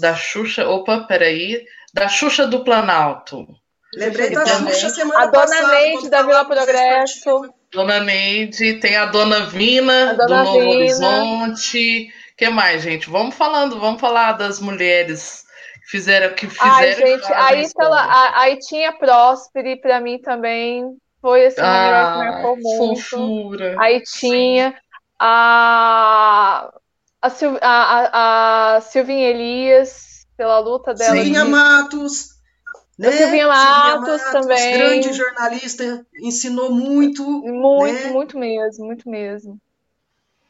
da Xuxa, opa, peraí, da Xuxa do Planalto. Lembrei da Xuxa semana A Dona passada, Neide da Vila Progresso. esportiva. Dona Neide, tem a Dona Vina A Dona do Novo Vina. Horizonte. que mais, gente? Vamos falando, vamos falar das mulheres que fizeram que fizeram Ai, gente, aí, pela, a- aí tinha Próspere, pra mim também foi assim, mulher que Ah, marcou muito. fofura. Aí tinha a, a, Sil- a, a, a Silvinha Elias, pela luta dela. Silvinha Matos. Né? Silvinha Matos também. Grande jornalista, ensinou muito. Muito, né? muito mesmo, muito mesmo.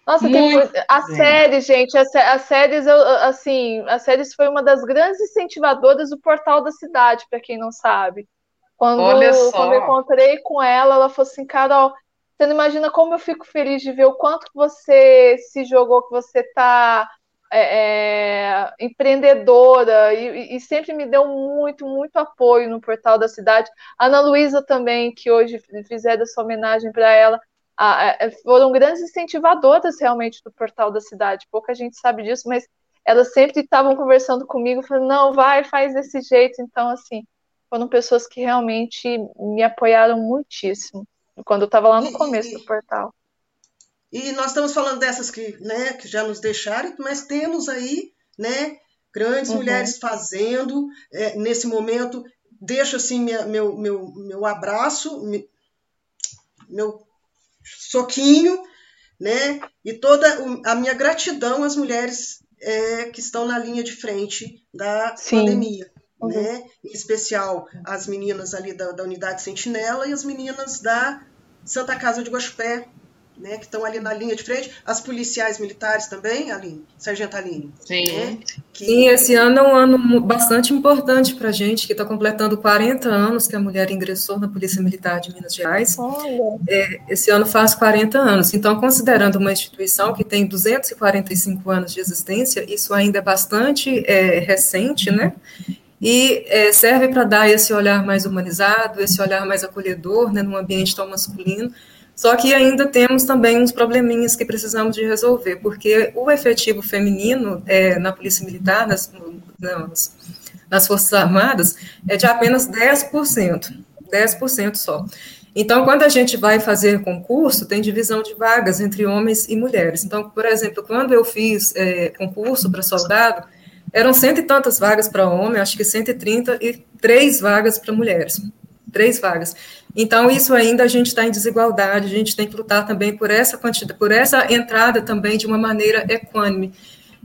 Nossa, tem Muito muito... A bem. série, gente, a, sé- as séries, assim, a séries foi uma das grandes incentivadoras do Portal da Cidade, para quem não sabe. Quando, Olha só. quando eu encontrei com ela, ela falou assim, Carol, você não imagina como eu fico feliz de ver o quanto que você se jogou, que você tá é, é, empreendedora, e, e sempre me deu muito, muito apoio no Portal da Cidade. Ana Luísa também, que hoje fizeram essa homenagem para ela, a- a- foram grandes incentivadoras realmente do Portal da Cidade. Pouca gente sabe disso, mas elas sempre estavam conversando comigo, falando, não, vai, faz desse jeito. Então, assim, foram pessoas que realmente me apoiaram muitíssimo quando eu estava lá no começo do portal. E nós estamos falando dessas que, né, que já nos deixaram, mas temos aí, né, grandes Uhum. mulheres fazendo é, nesse momento. Deixo assim minha- meu, meu, meu abraço, me- meu soquinho, né, e toda a minha gratidão às mulheres é, que estão na linha de frente da Sim. pandemia. Uhum. Né? Em especial as meninas ali da, da unidade Sentinela e as meninas da Santa Casa de Guaxupé, né, que estão ali na linha de frente, as policiais militares também, Aline, Sargento Aline, Sim. né, que Sim, esse ano é um ano bastante importante para a gente, que está completando 40 anos que a mulher ingressou na Polícia Militar de Minas Gerais. Olha, Esse ano faz 40 anos. Então, considerando uma instituição que tem 245 anos de existência, isso ainda é bastante é, recente, né? E é, serve para dar esse olhar mais humanizado, esse olhar mais acolhedor, né, num ambiente tão masculino. Só que ainda temos também uns probleminhas que precisamos de resolver, porque o efetivo feminino é, na Polícia Militar, nas, nas, nas Forças Armadas, é de apenas 10%, 10% só. Então, quando a gente vai fazer concurso, tem divisão de vagas entre homens e mulheres. Então, por exemplo, quando eu fiz é, concurso para soldado, eram cento e tantas vagas para homem, acho que 130, e três vagas para mulheres. Três vagas. Então, isso ainda a gente está em desigualdade, a gente tem que lutar também por essa quantidade, por essa entrada também de uma maneira equânime.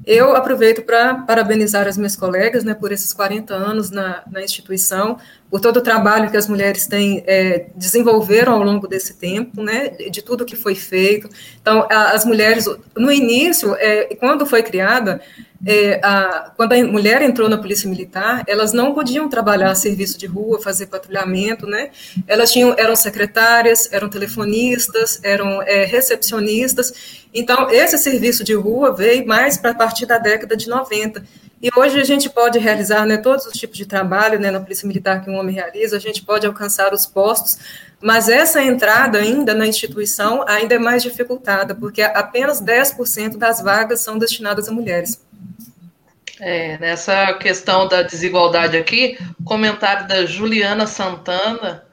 Eu aproveito para parabenizar as minhas colegas né, por esses 40 anos na, na instituição, por todo o trabalho que as mulheres têm é, desenvolveram ao longo desse tempo, né, de tudo que foi feito. Então, a, as mulheres, no início, é, quando foi criada, é, a, quando a mulher entrou na polícia militar, elas não podiam trabalhar serviço de rua, fazer patrulhamento, né? Elas tinham, eram secretárias, eram telefonistas, eram é, recepcionistas. Então, esse serviço de rua veio mais para a partir da década de 90. E hoje a gente pode realizar né, todos os tipos de trabalho né, na Polícia Militar que um homem realiza, a gente pode alcançar os postos, mas essa entrada ainda na instituição ainda é mais dificultada, porque apenas 10% das vagas são destinadas a mulheres. É, nessa questão da desigualdade aqui, comentário da Juliana Santana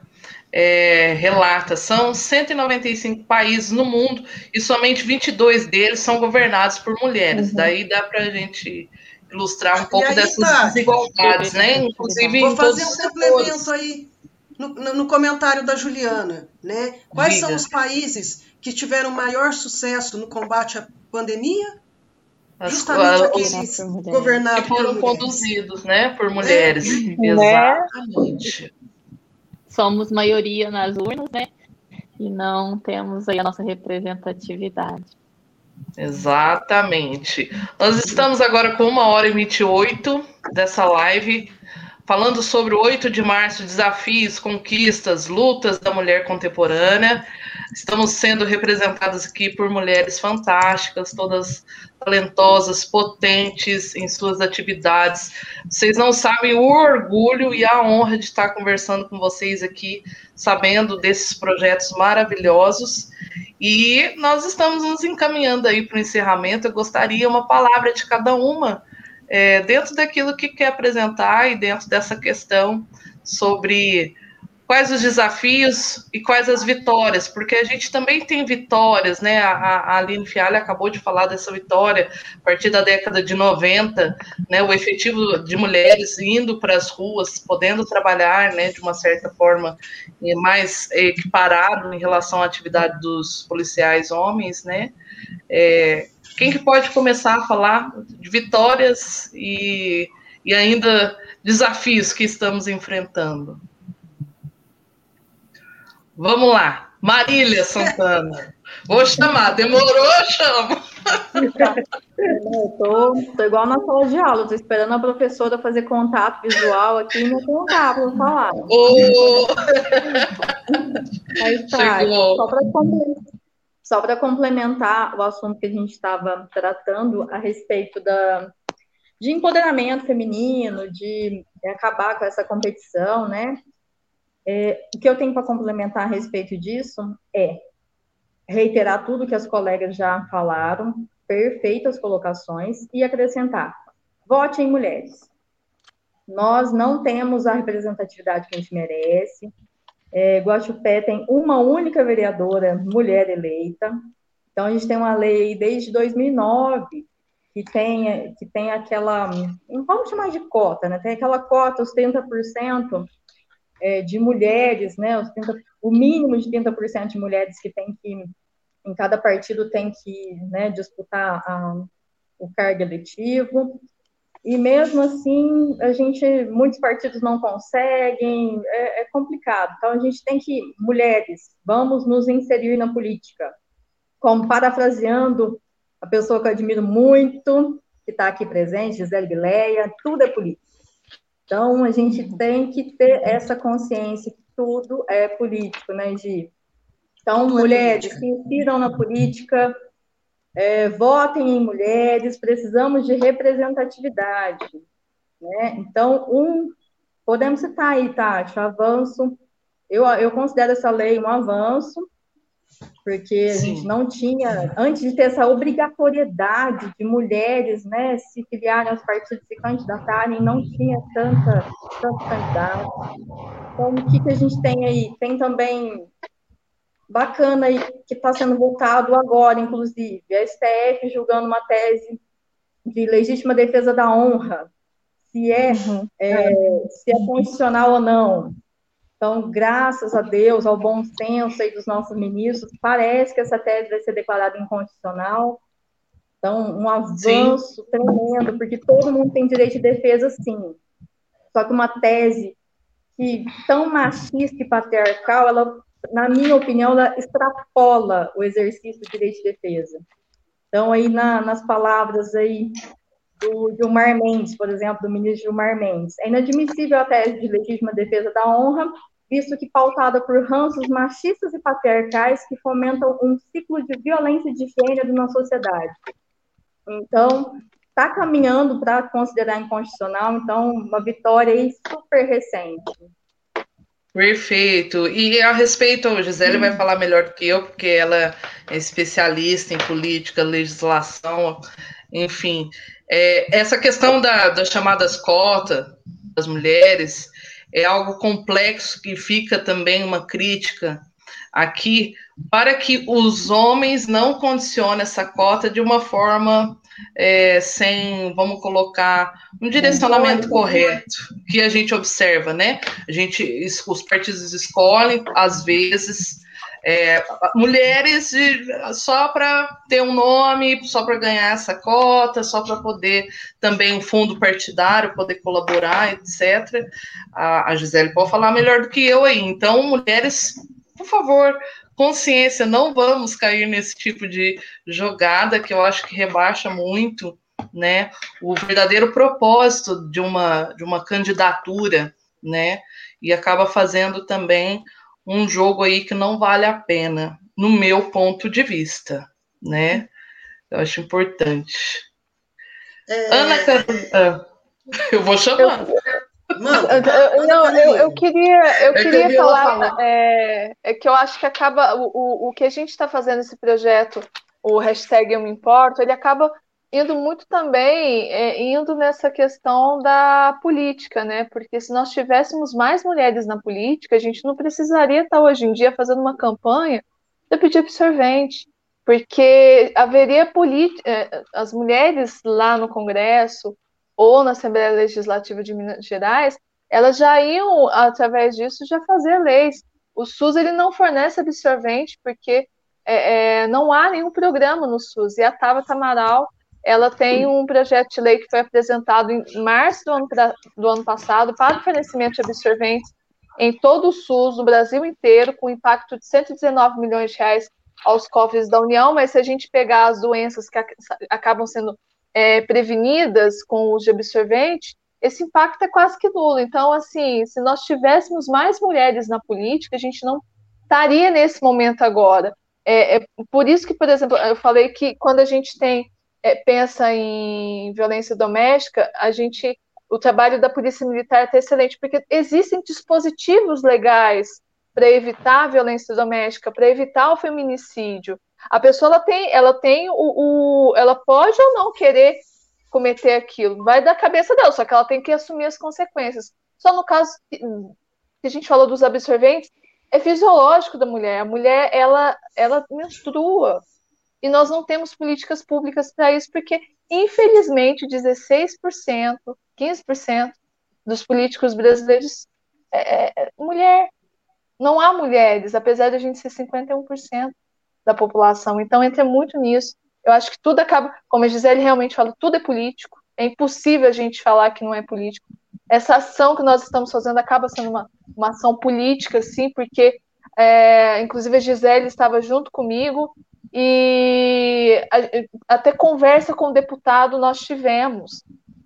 é, relata: são 195 países no mundo e somente 22 deles são governados por mulheres. Uhum. Daí dá para a gente ilustrar um pouco dessas tá. desigualdades, né? Inclusive Vou fazer um os setores. complemento aí no, no- comentário da Juliana, né? Quais Diga. são os países que tiveram maior sucesso no combate à pandemia? As- Justamente aqueles por mulheres. governados que por foram mulheres. conduzidos, né, por mulheres. Né? Exatamente. Somos maioria nas urnas, né? E não temos aí a nossa representatividade. Exatamente. Nós estamos agora com uma hora e 28 dessa live. falando sobre o 8 de março, desafios, conquistas, lutas da mulher contemporânea. Estamos sendo representadas aqui por mulheres fantásticas, todas talentosas, potentes em suas atividades. Vocês não sabem o orgulho e a honra de estar conversando com vocês aqui, sabendo desses projetos maravilhosos. E nós estamos nos encaminhando aí para o encerramento. Eu gostaria uma palavra de cada uma é, dentro daquilo que quer apresentar e dentro dessa questão sobre quais os desafios e quais as vitórias, porque a gente também tem vitórias, né? A, a Aline Fialha acabou de falar dessa vitória a partir da década de 90, né? O efetivo de mulheres indo para as ruas, podendo trabalhar, né, de uma certa forma mais equiparado em relação à atividade dos policiais homens, né? É, quem que pode começar a falar de vitórias e, e ainda desafios que estamos enfrentando? Vamos lá. Marília Santana. Vou chamar, demorou, eu chamo. Tô igual na sala de aula, tô esperando a professora fazer contato visual aqui e não contar para falar. Oh. Aí tá, Chegou. só para só para complementar o assunto que a gente estava tratando a respeito da, de empoderamento feminino, de acabar com essa competição, né? É, o que eu tenho para complementar a respeito disso é reiterar tudo que as colegas já falaram, perfeitas colocações, e acrescentar: vote em mulheres. Nós não temos a representatividade que a gente merece, é, Guaxupé tem uma única vereadora mulher eleita. Então, a gente tem uma lei desde 2009 que tem, que tem aquela, vamos chamar de cota, né? Tem aquela cota, os 30% é, de mulheres, né? Os 30, o mínimo de 30% de mulheres que tem que, em cada partido tem que né, disputar a, o cargo eletivo. E mesmo assim, a gente, muitos partidos não conseguem, é, é, complicado. Então a gente tem que, mulheres, vamos nos inserir na política. Como parafraseando a pessoa que eu admiro muito, que está aqui presente, Gisele Bileia, tudo é política. Então a gente tem que ter essa consciência que tudo é político, né, Gi? Então, mulheres, se inspiram na política, é, votem em mulheres, precisamos de representatividade. Né? Então, um, podemos citar aí, Tati, avanço. Eu, eu considero essa lei um avanço, porque a gente não tinha, antes de ter essa obrigatoriedade de mulheres né, se filiarem aos partidos e candidatarem, não tinha tanta, tantos candidatos. Então, o que, que a gente tem aí? Tem também bacana aí, que está sendo votado agora, inclusive, a STF julgando uma tese de legítima defesa da honra, se é, uhum. é, se é constitucional ou não. Então, graças a Deus, ao bom senso aí dos nossos ministros, parece que essa tese vai ser declarada inconstitucional. Então, um avanço sim. tremendo, porque todo mundo tem direito de defesa, sim. Só que uma tese que tão machista e patriarcal, ela na minha opinião, ela extrapola o exercício do direito de defesa. Então, aí na, nas palavras aí do Gilmar Mendes, por exemplo, do ministro Gilmar Mendes, é inadmissível a tese de legítima defesa da honra, visto que pautada por ranços machistas e patriarcais que fomentam um ciclo de violência de gênero na sociedade. Então, está caminhando para considerar inconstitucional, então, uma vitória aí super recente. Perfeito. E a respeito, a Gisele hum. vai falar melhor do que eu, porque ela é especialista em política, legislação, enfim. É, essa questão da, das chamadas cotas das mulheres é algo complexo que fica também uma crítica aqui para que os homens não condicionem essa cota de uma forma é, sem, vamos colocar, um direcionamento correto que a gente observa, né? A gente, os partidos escolhem, às vezes, é, mulheres só para ter um nome, só para ganhar essa cota, só para poder também um fundo partidário, poder colaborar, etc. A, a Gisele pode falar melhor do que eu aí. Então, mulheres, por favor, consciência, não vamos cair nesse tipo de jogada que eu acho que rebaixa muito né, o verdadeiro propósito de uma, de uma candidatura, né, e acaba fazendo também um jogo aí que não vale a pena, no meu ponto de vista, né? Eu acho importante. É... Ana Carolina, eu vou chamar. Mano, eu, não, eu, eu queria, eu queria falar é, é, que eu acho que acaba o, o, o que a gente está fazendo esse projeto, o hashtag Eu Me Importo, ele acaba indo muito também é, indo nessa questão da política, né? Porque se nós tivéssemos mais mulheres na política, a gente não precisaria estar hoje em dia fazendo uma campanha de pedir absorvente, porque haveria é, as mulheres lá no Congresso ou na Assembleia Legislativa de Minas Gerais, elas já iam através disso já fazer leis. O SUS ele não fornece absorvente porque é, é, não há nenhum programa no SUS. E a Tabata Amaral ela tem um projeto de lei que foi apresentado em março do ano, do ano passado para o fornecimento de absorventes em todo o SUS, no Brasil inteiro, com impacto de 119 milhões de reais aos cofres da União, mas se a gente pegar as doenças que acabam sendo é, prevenidas com o uso de absorvente, esse impacto é quase que nulo. Então, assim, se nós tivéssemos mais mulheres na política, a gente não estaria nesse momento agora. É, é por isso que, por exemplo, eu falei que quando a gente tem é, pensa em violência doméstica, a gente, o trabalho da polícia militar é excelente, porque existem dispositivos legais para evitar a violência doméstica, para evitar o feminicídio. A pessoa ela tem, ela tem o, o, ela pode ou não querer cometer aquilo, vai da cabeça dela, só que ela tem que assumir as consequências. Só no caso que a gente falou dos absorventes, é fisiológico da mulher. A mulher ela ela menstrua, e nós não temos políticas públicas para isso, porque, infelizmente, 16%, 15% dos políticos brasileiros é, é, é mulher. Não há mulheres, apesar de a gente ser 51% da população. Então, entra muito nisso. Eu acho que tudo acaba, como a Gisele realmente fala, tudo é político. É impossível a gente falar que não é político. Essa ação que nós estamos fazendo acaba sendo uma, uma ação política, sim, porque, é, inclusive, a Gisele estava junto comigo e até conversa com o deputado nós tivemos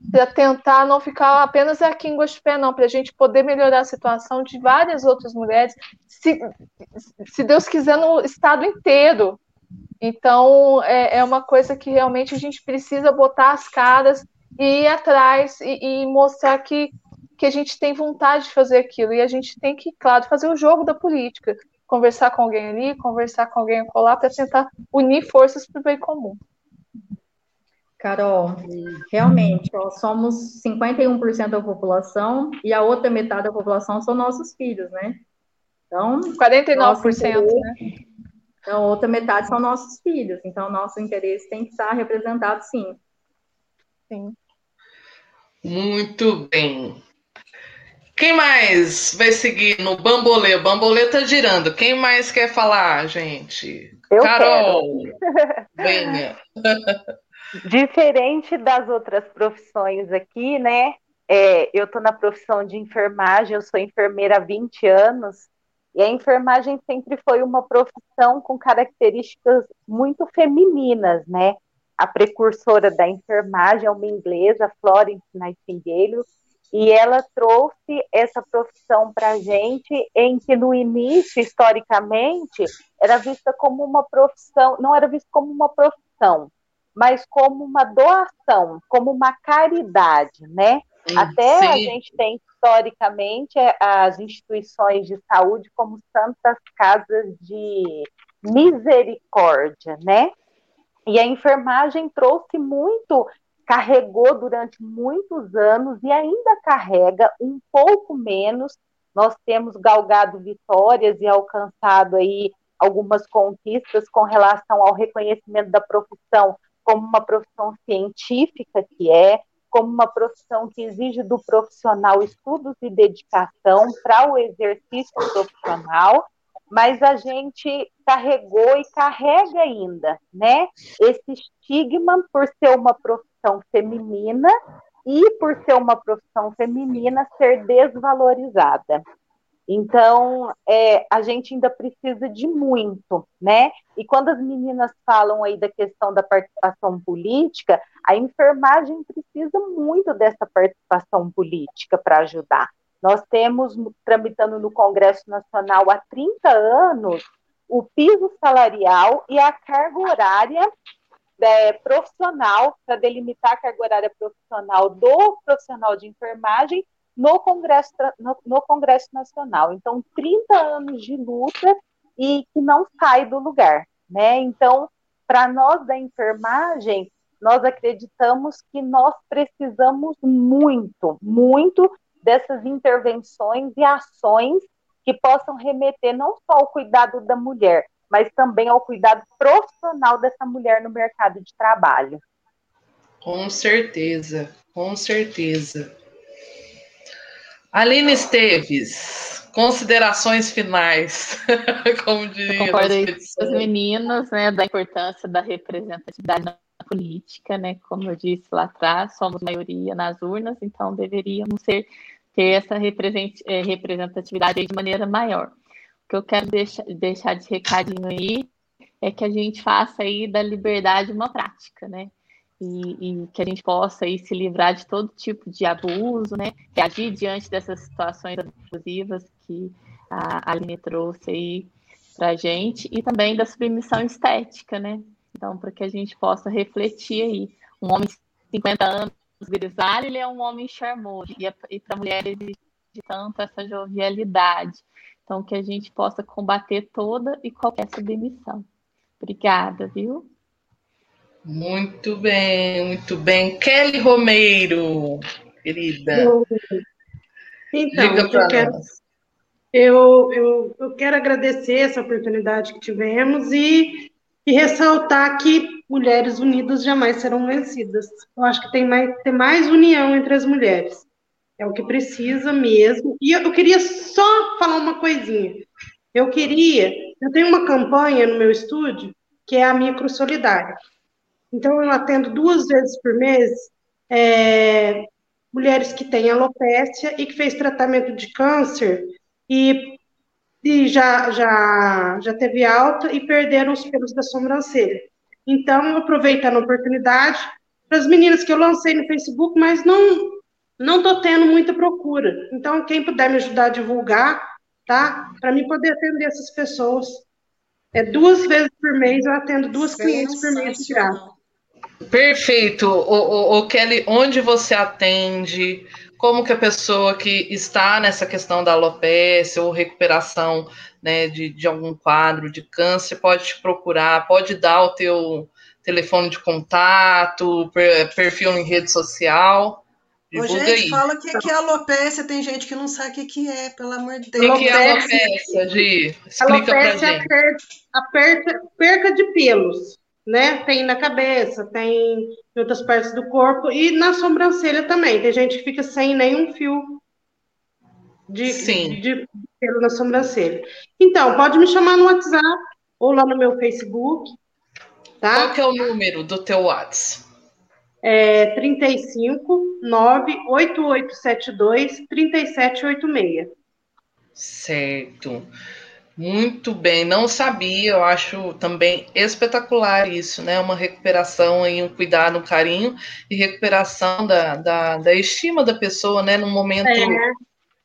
para tentar não ficar apenas aqui em Guaxupé, não, para a gente poder melhorar a situação de várias outras mulheres, se, se Deus quiser, no estado inteiro. Então, é, é, uma coisa que realmente a gente precisa botar as caras e ir atrás e, e mostrar que, que a gente tem vontade de fazer aquilo. E a gente tem que, claro, fazer o jogo da política conversar com alguém ali, conversar com alguém colar para tentar unir forças para o bem comum. Carol, realmente, ó, somos 51% da população e a outra metade da população são nossos filhos, né? Então, 49%, né? Então, a outra metade são nossos filhos. Então, nosso interesse tem que estar representado, sim. Sim. Muito bem. Quem mais vai seguir no Bambolê? O Bambolê tá girando. Quem mais quer falar, gente? Eu Carol, [LAUGHS] venha. Diferente das outras profissões aqui, né? É, eu estou na profissão de enfermagem, eu sou enfermeira há 20 anos, e a enfermagem sempre foi uma profissão com características muito femininas, né? A precursora da enfermagem é uma inglesa, Florence Nightingale, e ela trouxe essa profissão para a gente, em que no início, historicamente, era vista como uma profissão, não era vista como uma profissão, mas como uma doação, como uma caridade, né? Sim, Até sim. a gente tem historicamente as instituições de saúde como santas casas de misericórdia, né? E a enfermagem trouxe muito carregou durante muitos anos e ainda carrega um pouco menos. Nós temos galgado vitórias e alcançado aí algumas conquistas com relação ao reconhecimento da profissão como uma profissão científica que é, como uma profissão que exige do profissional estudos e dedicação para o exercício profissional, mas a gente carregou e carrega ainda, né? Esse estigma por ser uma profissão profissão feminina e por ser uma profissão feminina ser desvalorizada. Então, é, a gente ainda precisa de muito, né? E quando as meninas falam aí da questão da participação política, a enfermagem precisa muito dessa participação política para ajudar. Nós temos, tramitando no Congresso Nacional há 30 anos, o piso salarial e a carga horária é, profissional, para delimitar a carga horária profissional do profissional de enfermagem no Congresso, no, no Congresso Nacional. Então, 30 anos de luta e que não sai do lugar. Né? Então, para nós da enfermagem, nós acreditamos que nós precisamos muito, muito dessas intervenções e ações que possam remeter não só ao cuidado da mulher, mas também ao cuidado profissional dessa mulher no mercado de trabalho. Com certeza, com certeza. Aline Esteves, considerações finais, [LAUGHS] como diria. Eu concordo com as meninas, né, da importância da representatividade na política, né, como eu disse lá atrás, somos maioria nas urnas, então deveríamos ser ter essa é, representatividade de maneira maior. Que eu quero deixar, deixar de recadinho aí é que a gente faça aí da liberdade uma prática, né? E, e, que a gente possa aí se livrar de todo tipo de abuso, né? Que agir diante dessas situações abusivas que a Aline trouxe aí para a gente e também da submissão estética, né? Então, para que a gente possa refletir aí. Um homem de 50 anos grisalho, ele é um homem charmoso. E, e para mulheres existe tanto essa jovialidade. Então, que a gente possa combater toda e qualquer submissão. Obrigada, viu? Muito bem, muito bem. Kelly Romeiro, querida. Então, eu quero, eu, eu, eu quero agradecer essa oportunidade que tivemos e e ressaltar que mulheres unidas jamais serão vencidas. Eu acho que tem mais, tem mais união entre as mulheres. É o que precisa mesmo. E eu queria só falar uma coisinha. Eu queria, eu tenho uma campanha no meu estúdio que é a Micro Solidária. Então eu atendo duas vezes por mês é, mulheres que têm alopécia e que fez tratamento de câncer e e já, já, já teve alta e perderam os pelos da sobrancelha. Então, aproveitando a oportunidade, para as meninas que eu lancei no Facebook, mas não não estou tendo muita procura. Então, quem puder me ajudar a divulgar, tá? Para mim poder atender essas pessoas. É duas vezes por mês, eu atendo duas clientes por mês de graça. Perfeito. O, o, o Kelly, onde você atende? como que a pessoa que está nessa questão da alopecia ou recuperação né, de, de algum quadro de câncer pode te procurar, pode dar o teu telefone de contato, perfil em rede social. Ô, gente, aí. fala que, que é alopecia, tem gente que não sabe o que, é, pelo amor de Deus. O que, é alopecia, Gi? Explica alopecia pra gente. É a perca, perca de pelos né? Tem na cabeça, tem em outras partes do corpo e na sobrancelha também. Tem gente que fica sem nenhum fio de, Sim. de, de pelo na sobrancelha. Então, pode me chamar no WhatsApp ou lá no meu Facebook. Tá? Qual que é o número do teu WhatsApp? É 35 98872 3786. Certo. Muito bem, não sabia, eu acho também espetacular isso, né? Uma recuperação e um cuidado, um carinho e recuperação da, da, da estima da pessoa, né? Num momento é.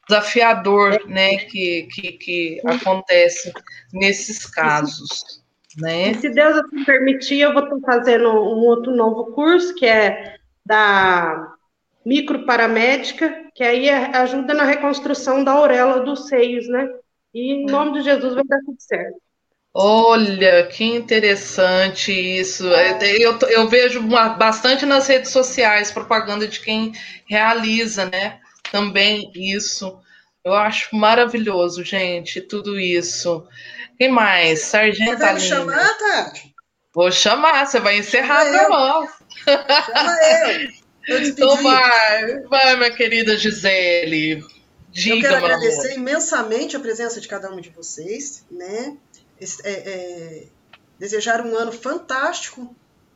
desafiador, né? Que, que, que acontece nesses casos, né? E se Deus assim permitir, eu vou estar fazendo um outro novo curso, que é da microparamédica, que aí ajuda na reconstrução da auréola dos seios, né? E em nome de Jesus vai dar tudo certo. Olha, que interessante isso. É, eu, eu vejo uma, bastante nas redes sociais propaganda de quem realiza, né? Também isso. Eu acho maravilhoso, gente, tudo isso. Mais? Sargento Você vai me chamar, Tati? Vou chamar, você vai encerrar para nós. Chama eu. [LAUGHS] Então vai, vai, minha querida Gisele. Diga, eu quero agradecer amor. imensamente a presença de cada um de vocês, né? É, é, desejar um ano fantástico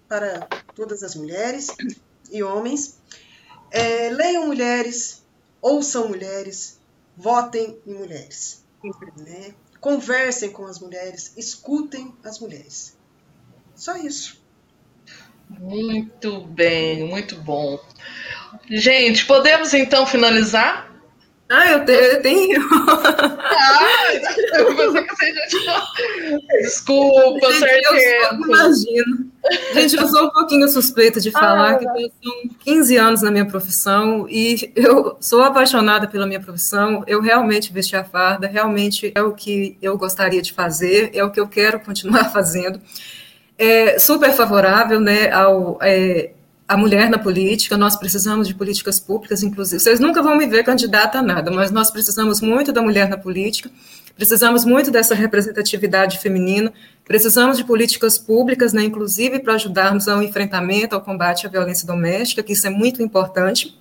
para todas as mulheres e homens. É, leiam mulheres, ouçam mulheres, votem em mulheres. Né? Conversem com as mulheres, escutem as mulheres. Só isso. Muito bem, muito bom. Gente, podemos então finalizar? Ah, eu, te, eu tenho. Ah, eu que você já tinha. Desculpa, Gente, imagino. Gente, eu sou um pouquinho suspeita de falar ah, que eu são 15 anos na minha profissão e eu sou apaixonada pela minha profissão. Eu realmente vesti a farda, realmente é o que eu gostaria de fazer, é o que eu quero continuar [LAUGHS] fazendo. É super favorável né, ao, é, a mulher na política, nós precisamos de políticas públicas, inclusive. Vocês nunca vão me ver candidata a nada, mas nós precisamos muito da mulher na política, precisamos muito dessa representatividade feminina, precisamos de políticas públicas, né, inclusive para ajudarmos ao enfrentamento, ao combate à violência doméstica, que isso é muito importante.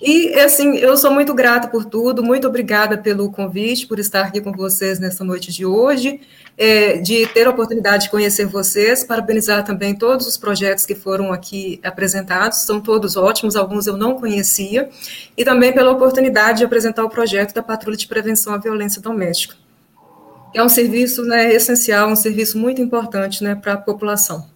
E, assim, eu sou muito grata por tudo, muito obrigada pelo convite, por estar aqui com vocês nessa noite de hoje, é, de ter a oportunidade de conhecer vocês, parabenizar também todos os projetos que foram aqui apresentados, são todos ótimos, alguns eu não conhecia, e também pela oportunidade de apresentar o projeto da Patrulha de Prevenção à Violência Doméstica. É um serviço né, essencial, um serviço muito importante né, para a população.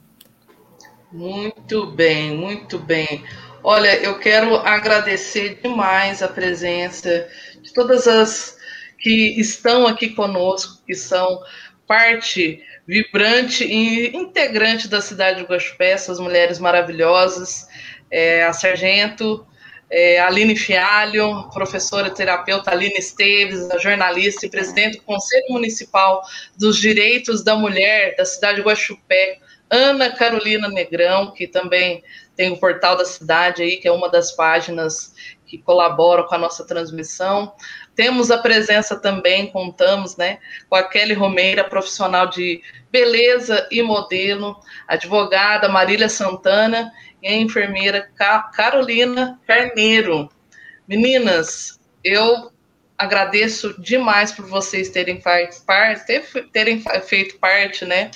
Muito bem, muito bem. Olha, eu quero agradecer demais a presença de todas as que estão aqui conosco, que são parte vibrante e integrante da cidade de Guaxupé, essas mulheres maravilhosas, é, a sargento é, Aline Fialho, professora terapeuta Aline Esteves, jornalista e presidente do Conselho Municipal dos Direitos da Mulher da cidade de Guaxupé, Ana Carolina Negrão, que também tem o portal da cidade aí, que é uma das páginas que colaboram com a nossa transmissão. Temos a presença também, contamos, né, com a Kelly Romeira, profissional de beleza e modelo, advogada Marília Santana e a enfermeira Carolina Carneiro. Meninas, eu agradeço demais por vocês terem, terem feito parte, né,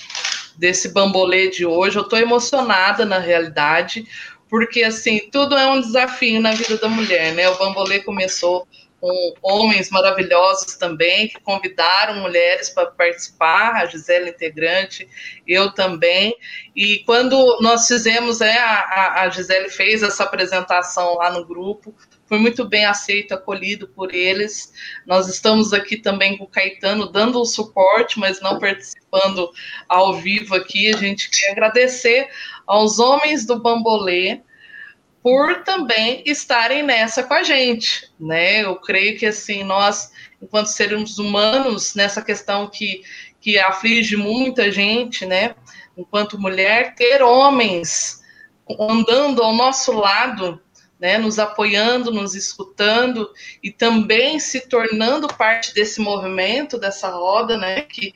desse bambolê de hoje. Eu estou emocionada, na realidade, porque, assim, tudo é um desafio na vida da mulher, né? O bambolê começou com homens maravilhosos também, que convidaram mulheres para participar, a Gisela integrante, eu também. E quando nós fizemos, é, a, a Gisele fez essa apresentação lá no grupo, foi muito bem aceito, acolhido por eles. Nós estamos aqui também com o Caetano dando o suporte, mas não participando ao vivo aqui. A gente quer agradecer aos homens do Bambolê por também estarem nessa com a gente, né? Eu creio que assim nós, enquanto seres humanos, nessa questão que que aflige muita gente, né? Enquanto mulher, ter homens andando ao nosso lado né, nos apoiando, nos escutando e também se tornando parte desse movimento, dessa roda né, que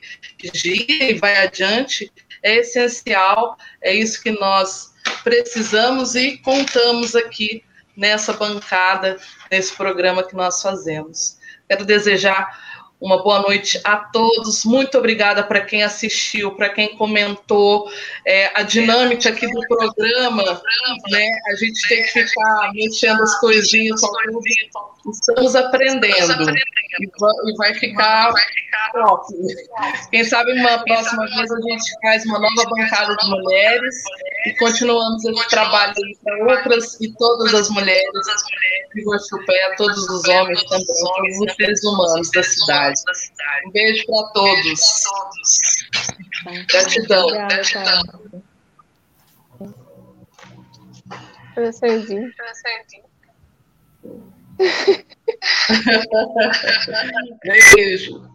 gira e vai adiante, é essencial, é isso que nós precisamos e contamos aqui nessa bancada, nesse programa que nós fazemos. Quero desejar uma boa noite a todos. Muito obrigada para quem assistiu, para quem comentou. É, a dinâmica aqui do programa, né? A gente tem que ficar mexendo as coisinhas, estamos aprendendo. E vai ficar top. Quem sabe uma próxima vez a gente faz uma nova bancada de mulheres e continuamos esse trabalho para outras e todas as mulheres de Guaxupé, todos os homens também, todos os seres humanos da cidade cidade. Um beijo para todos. Gratidão. Gratidão. [LAUGHS] Professorzinho. Beijo.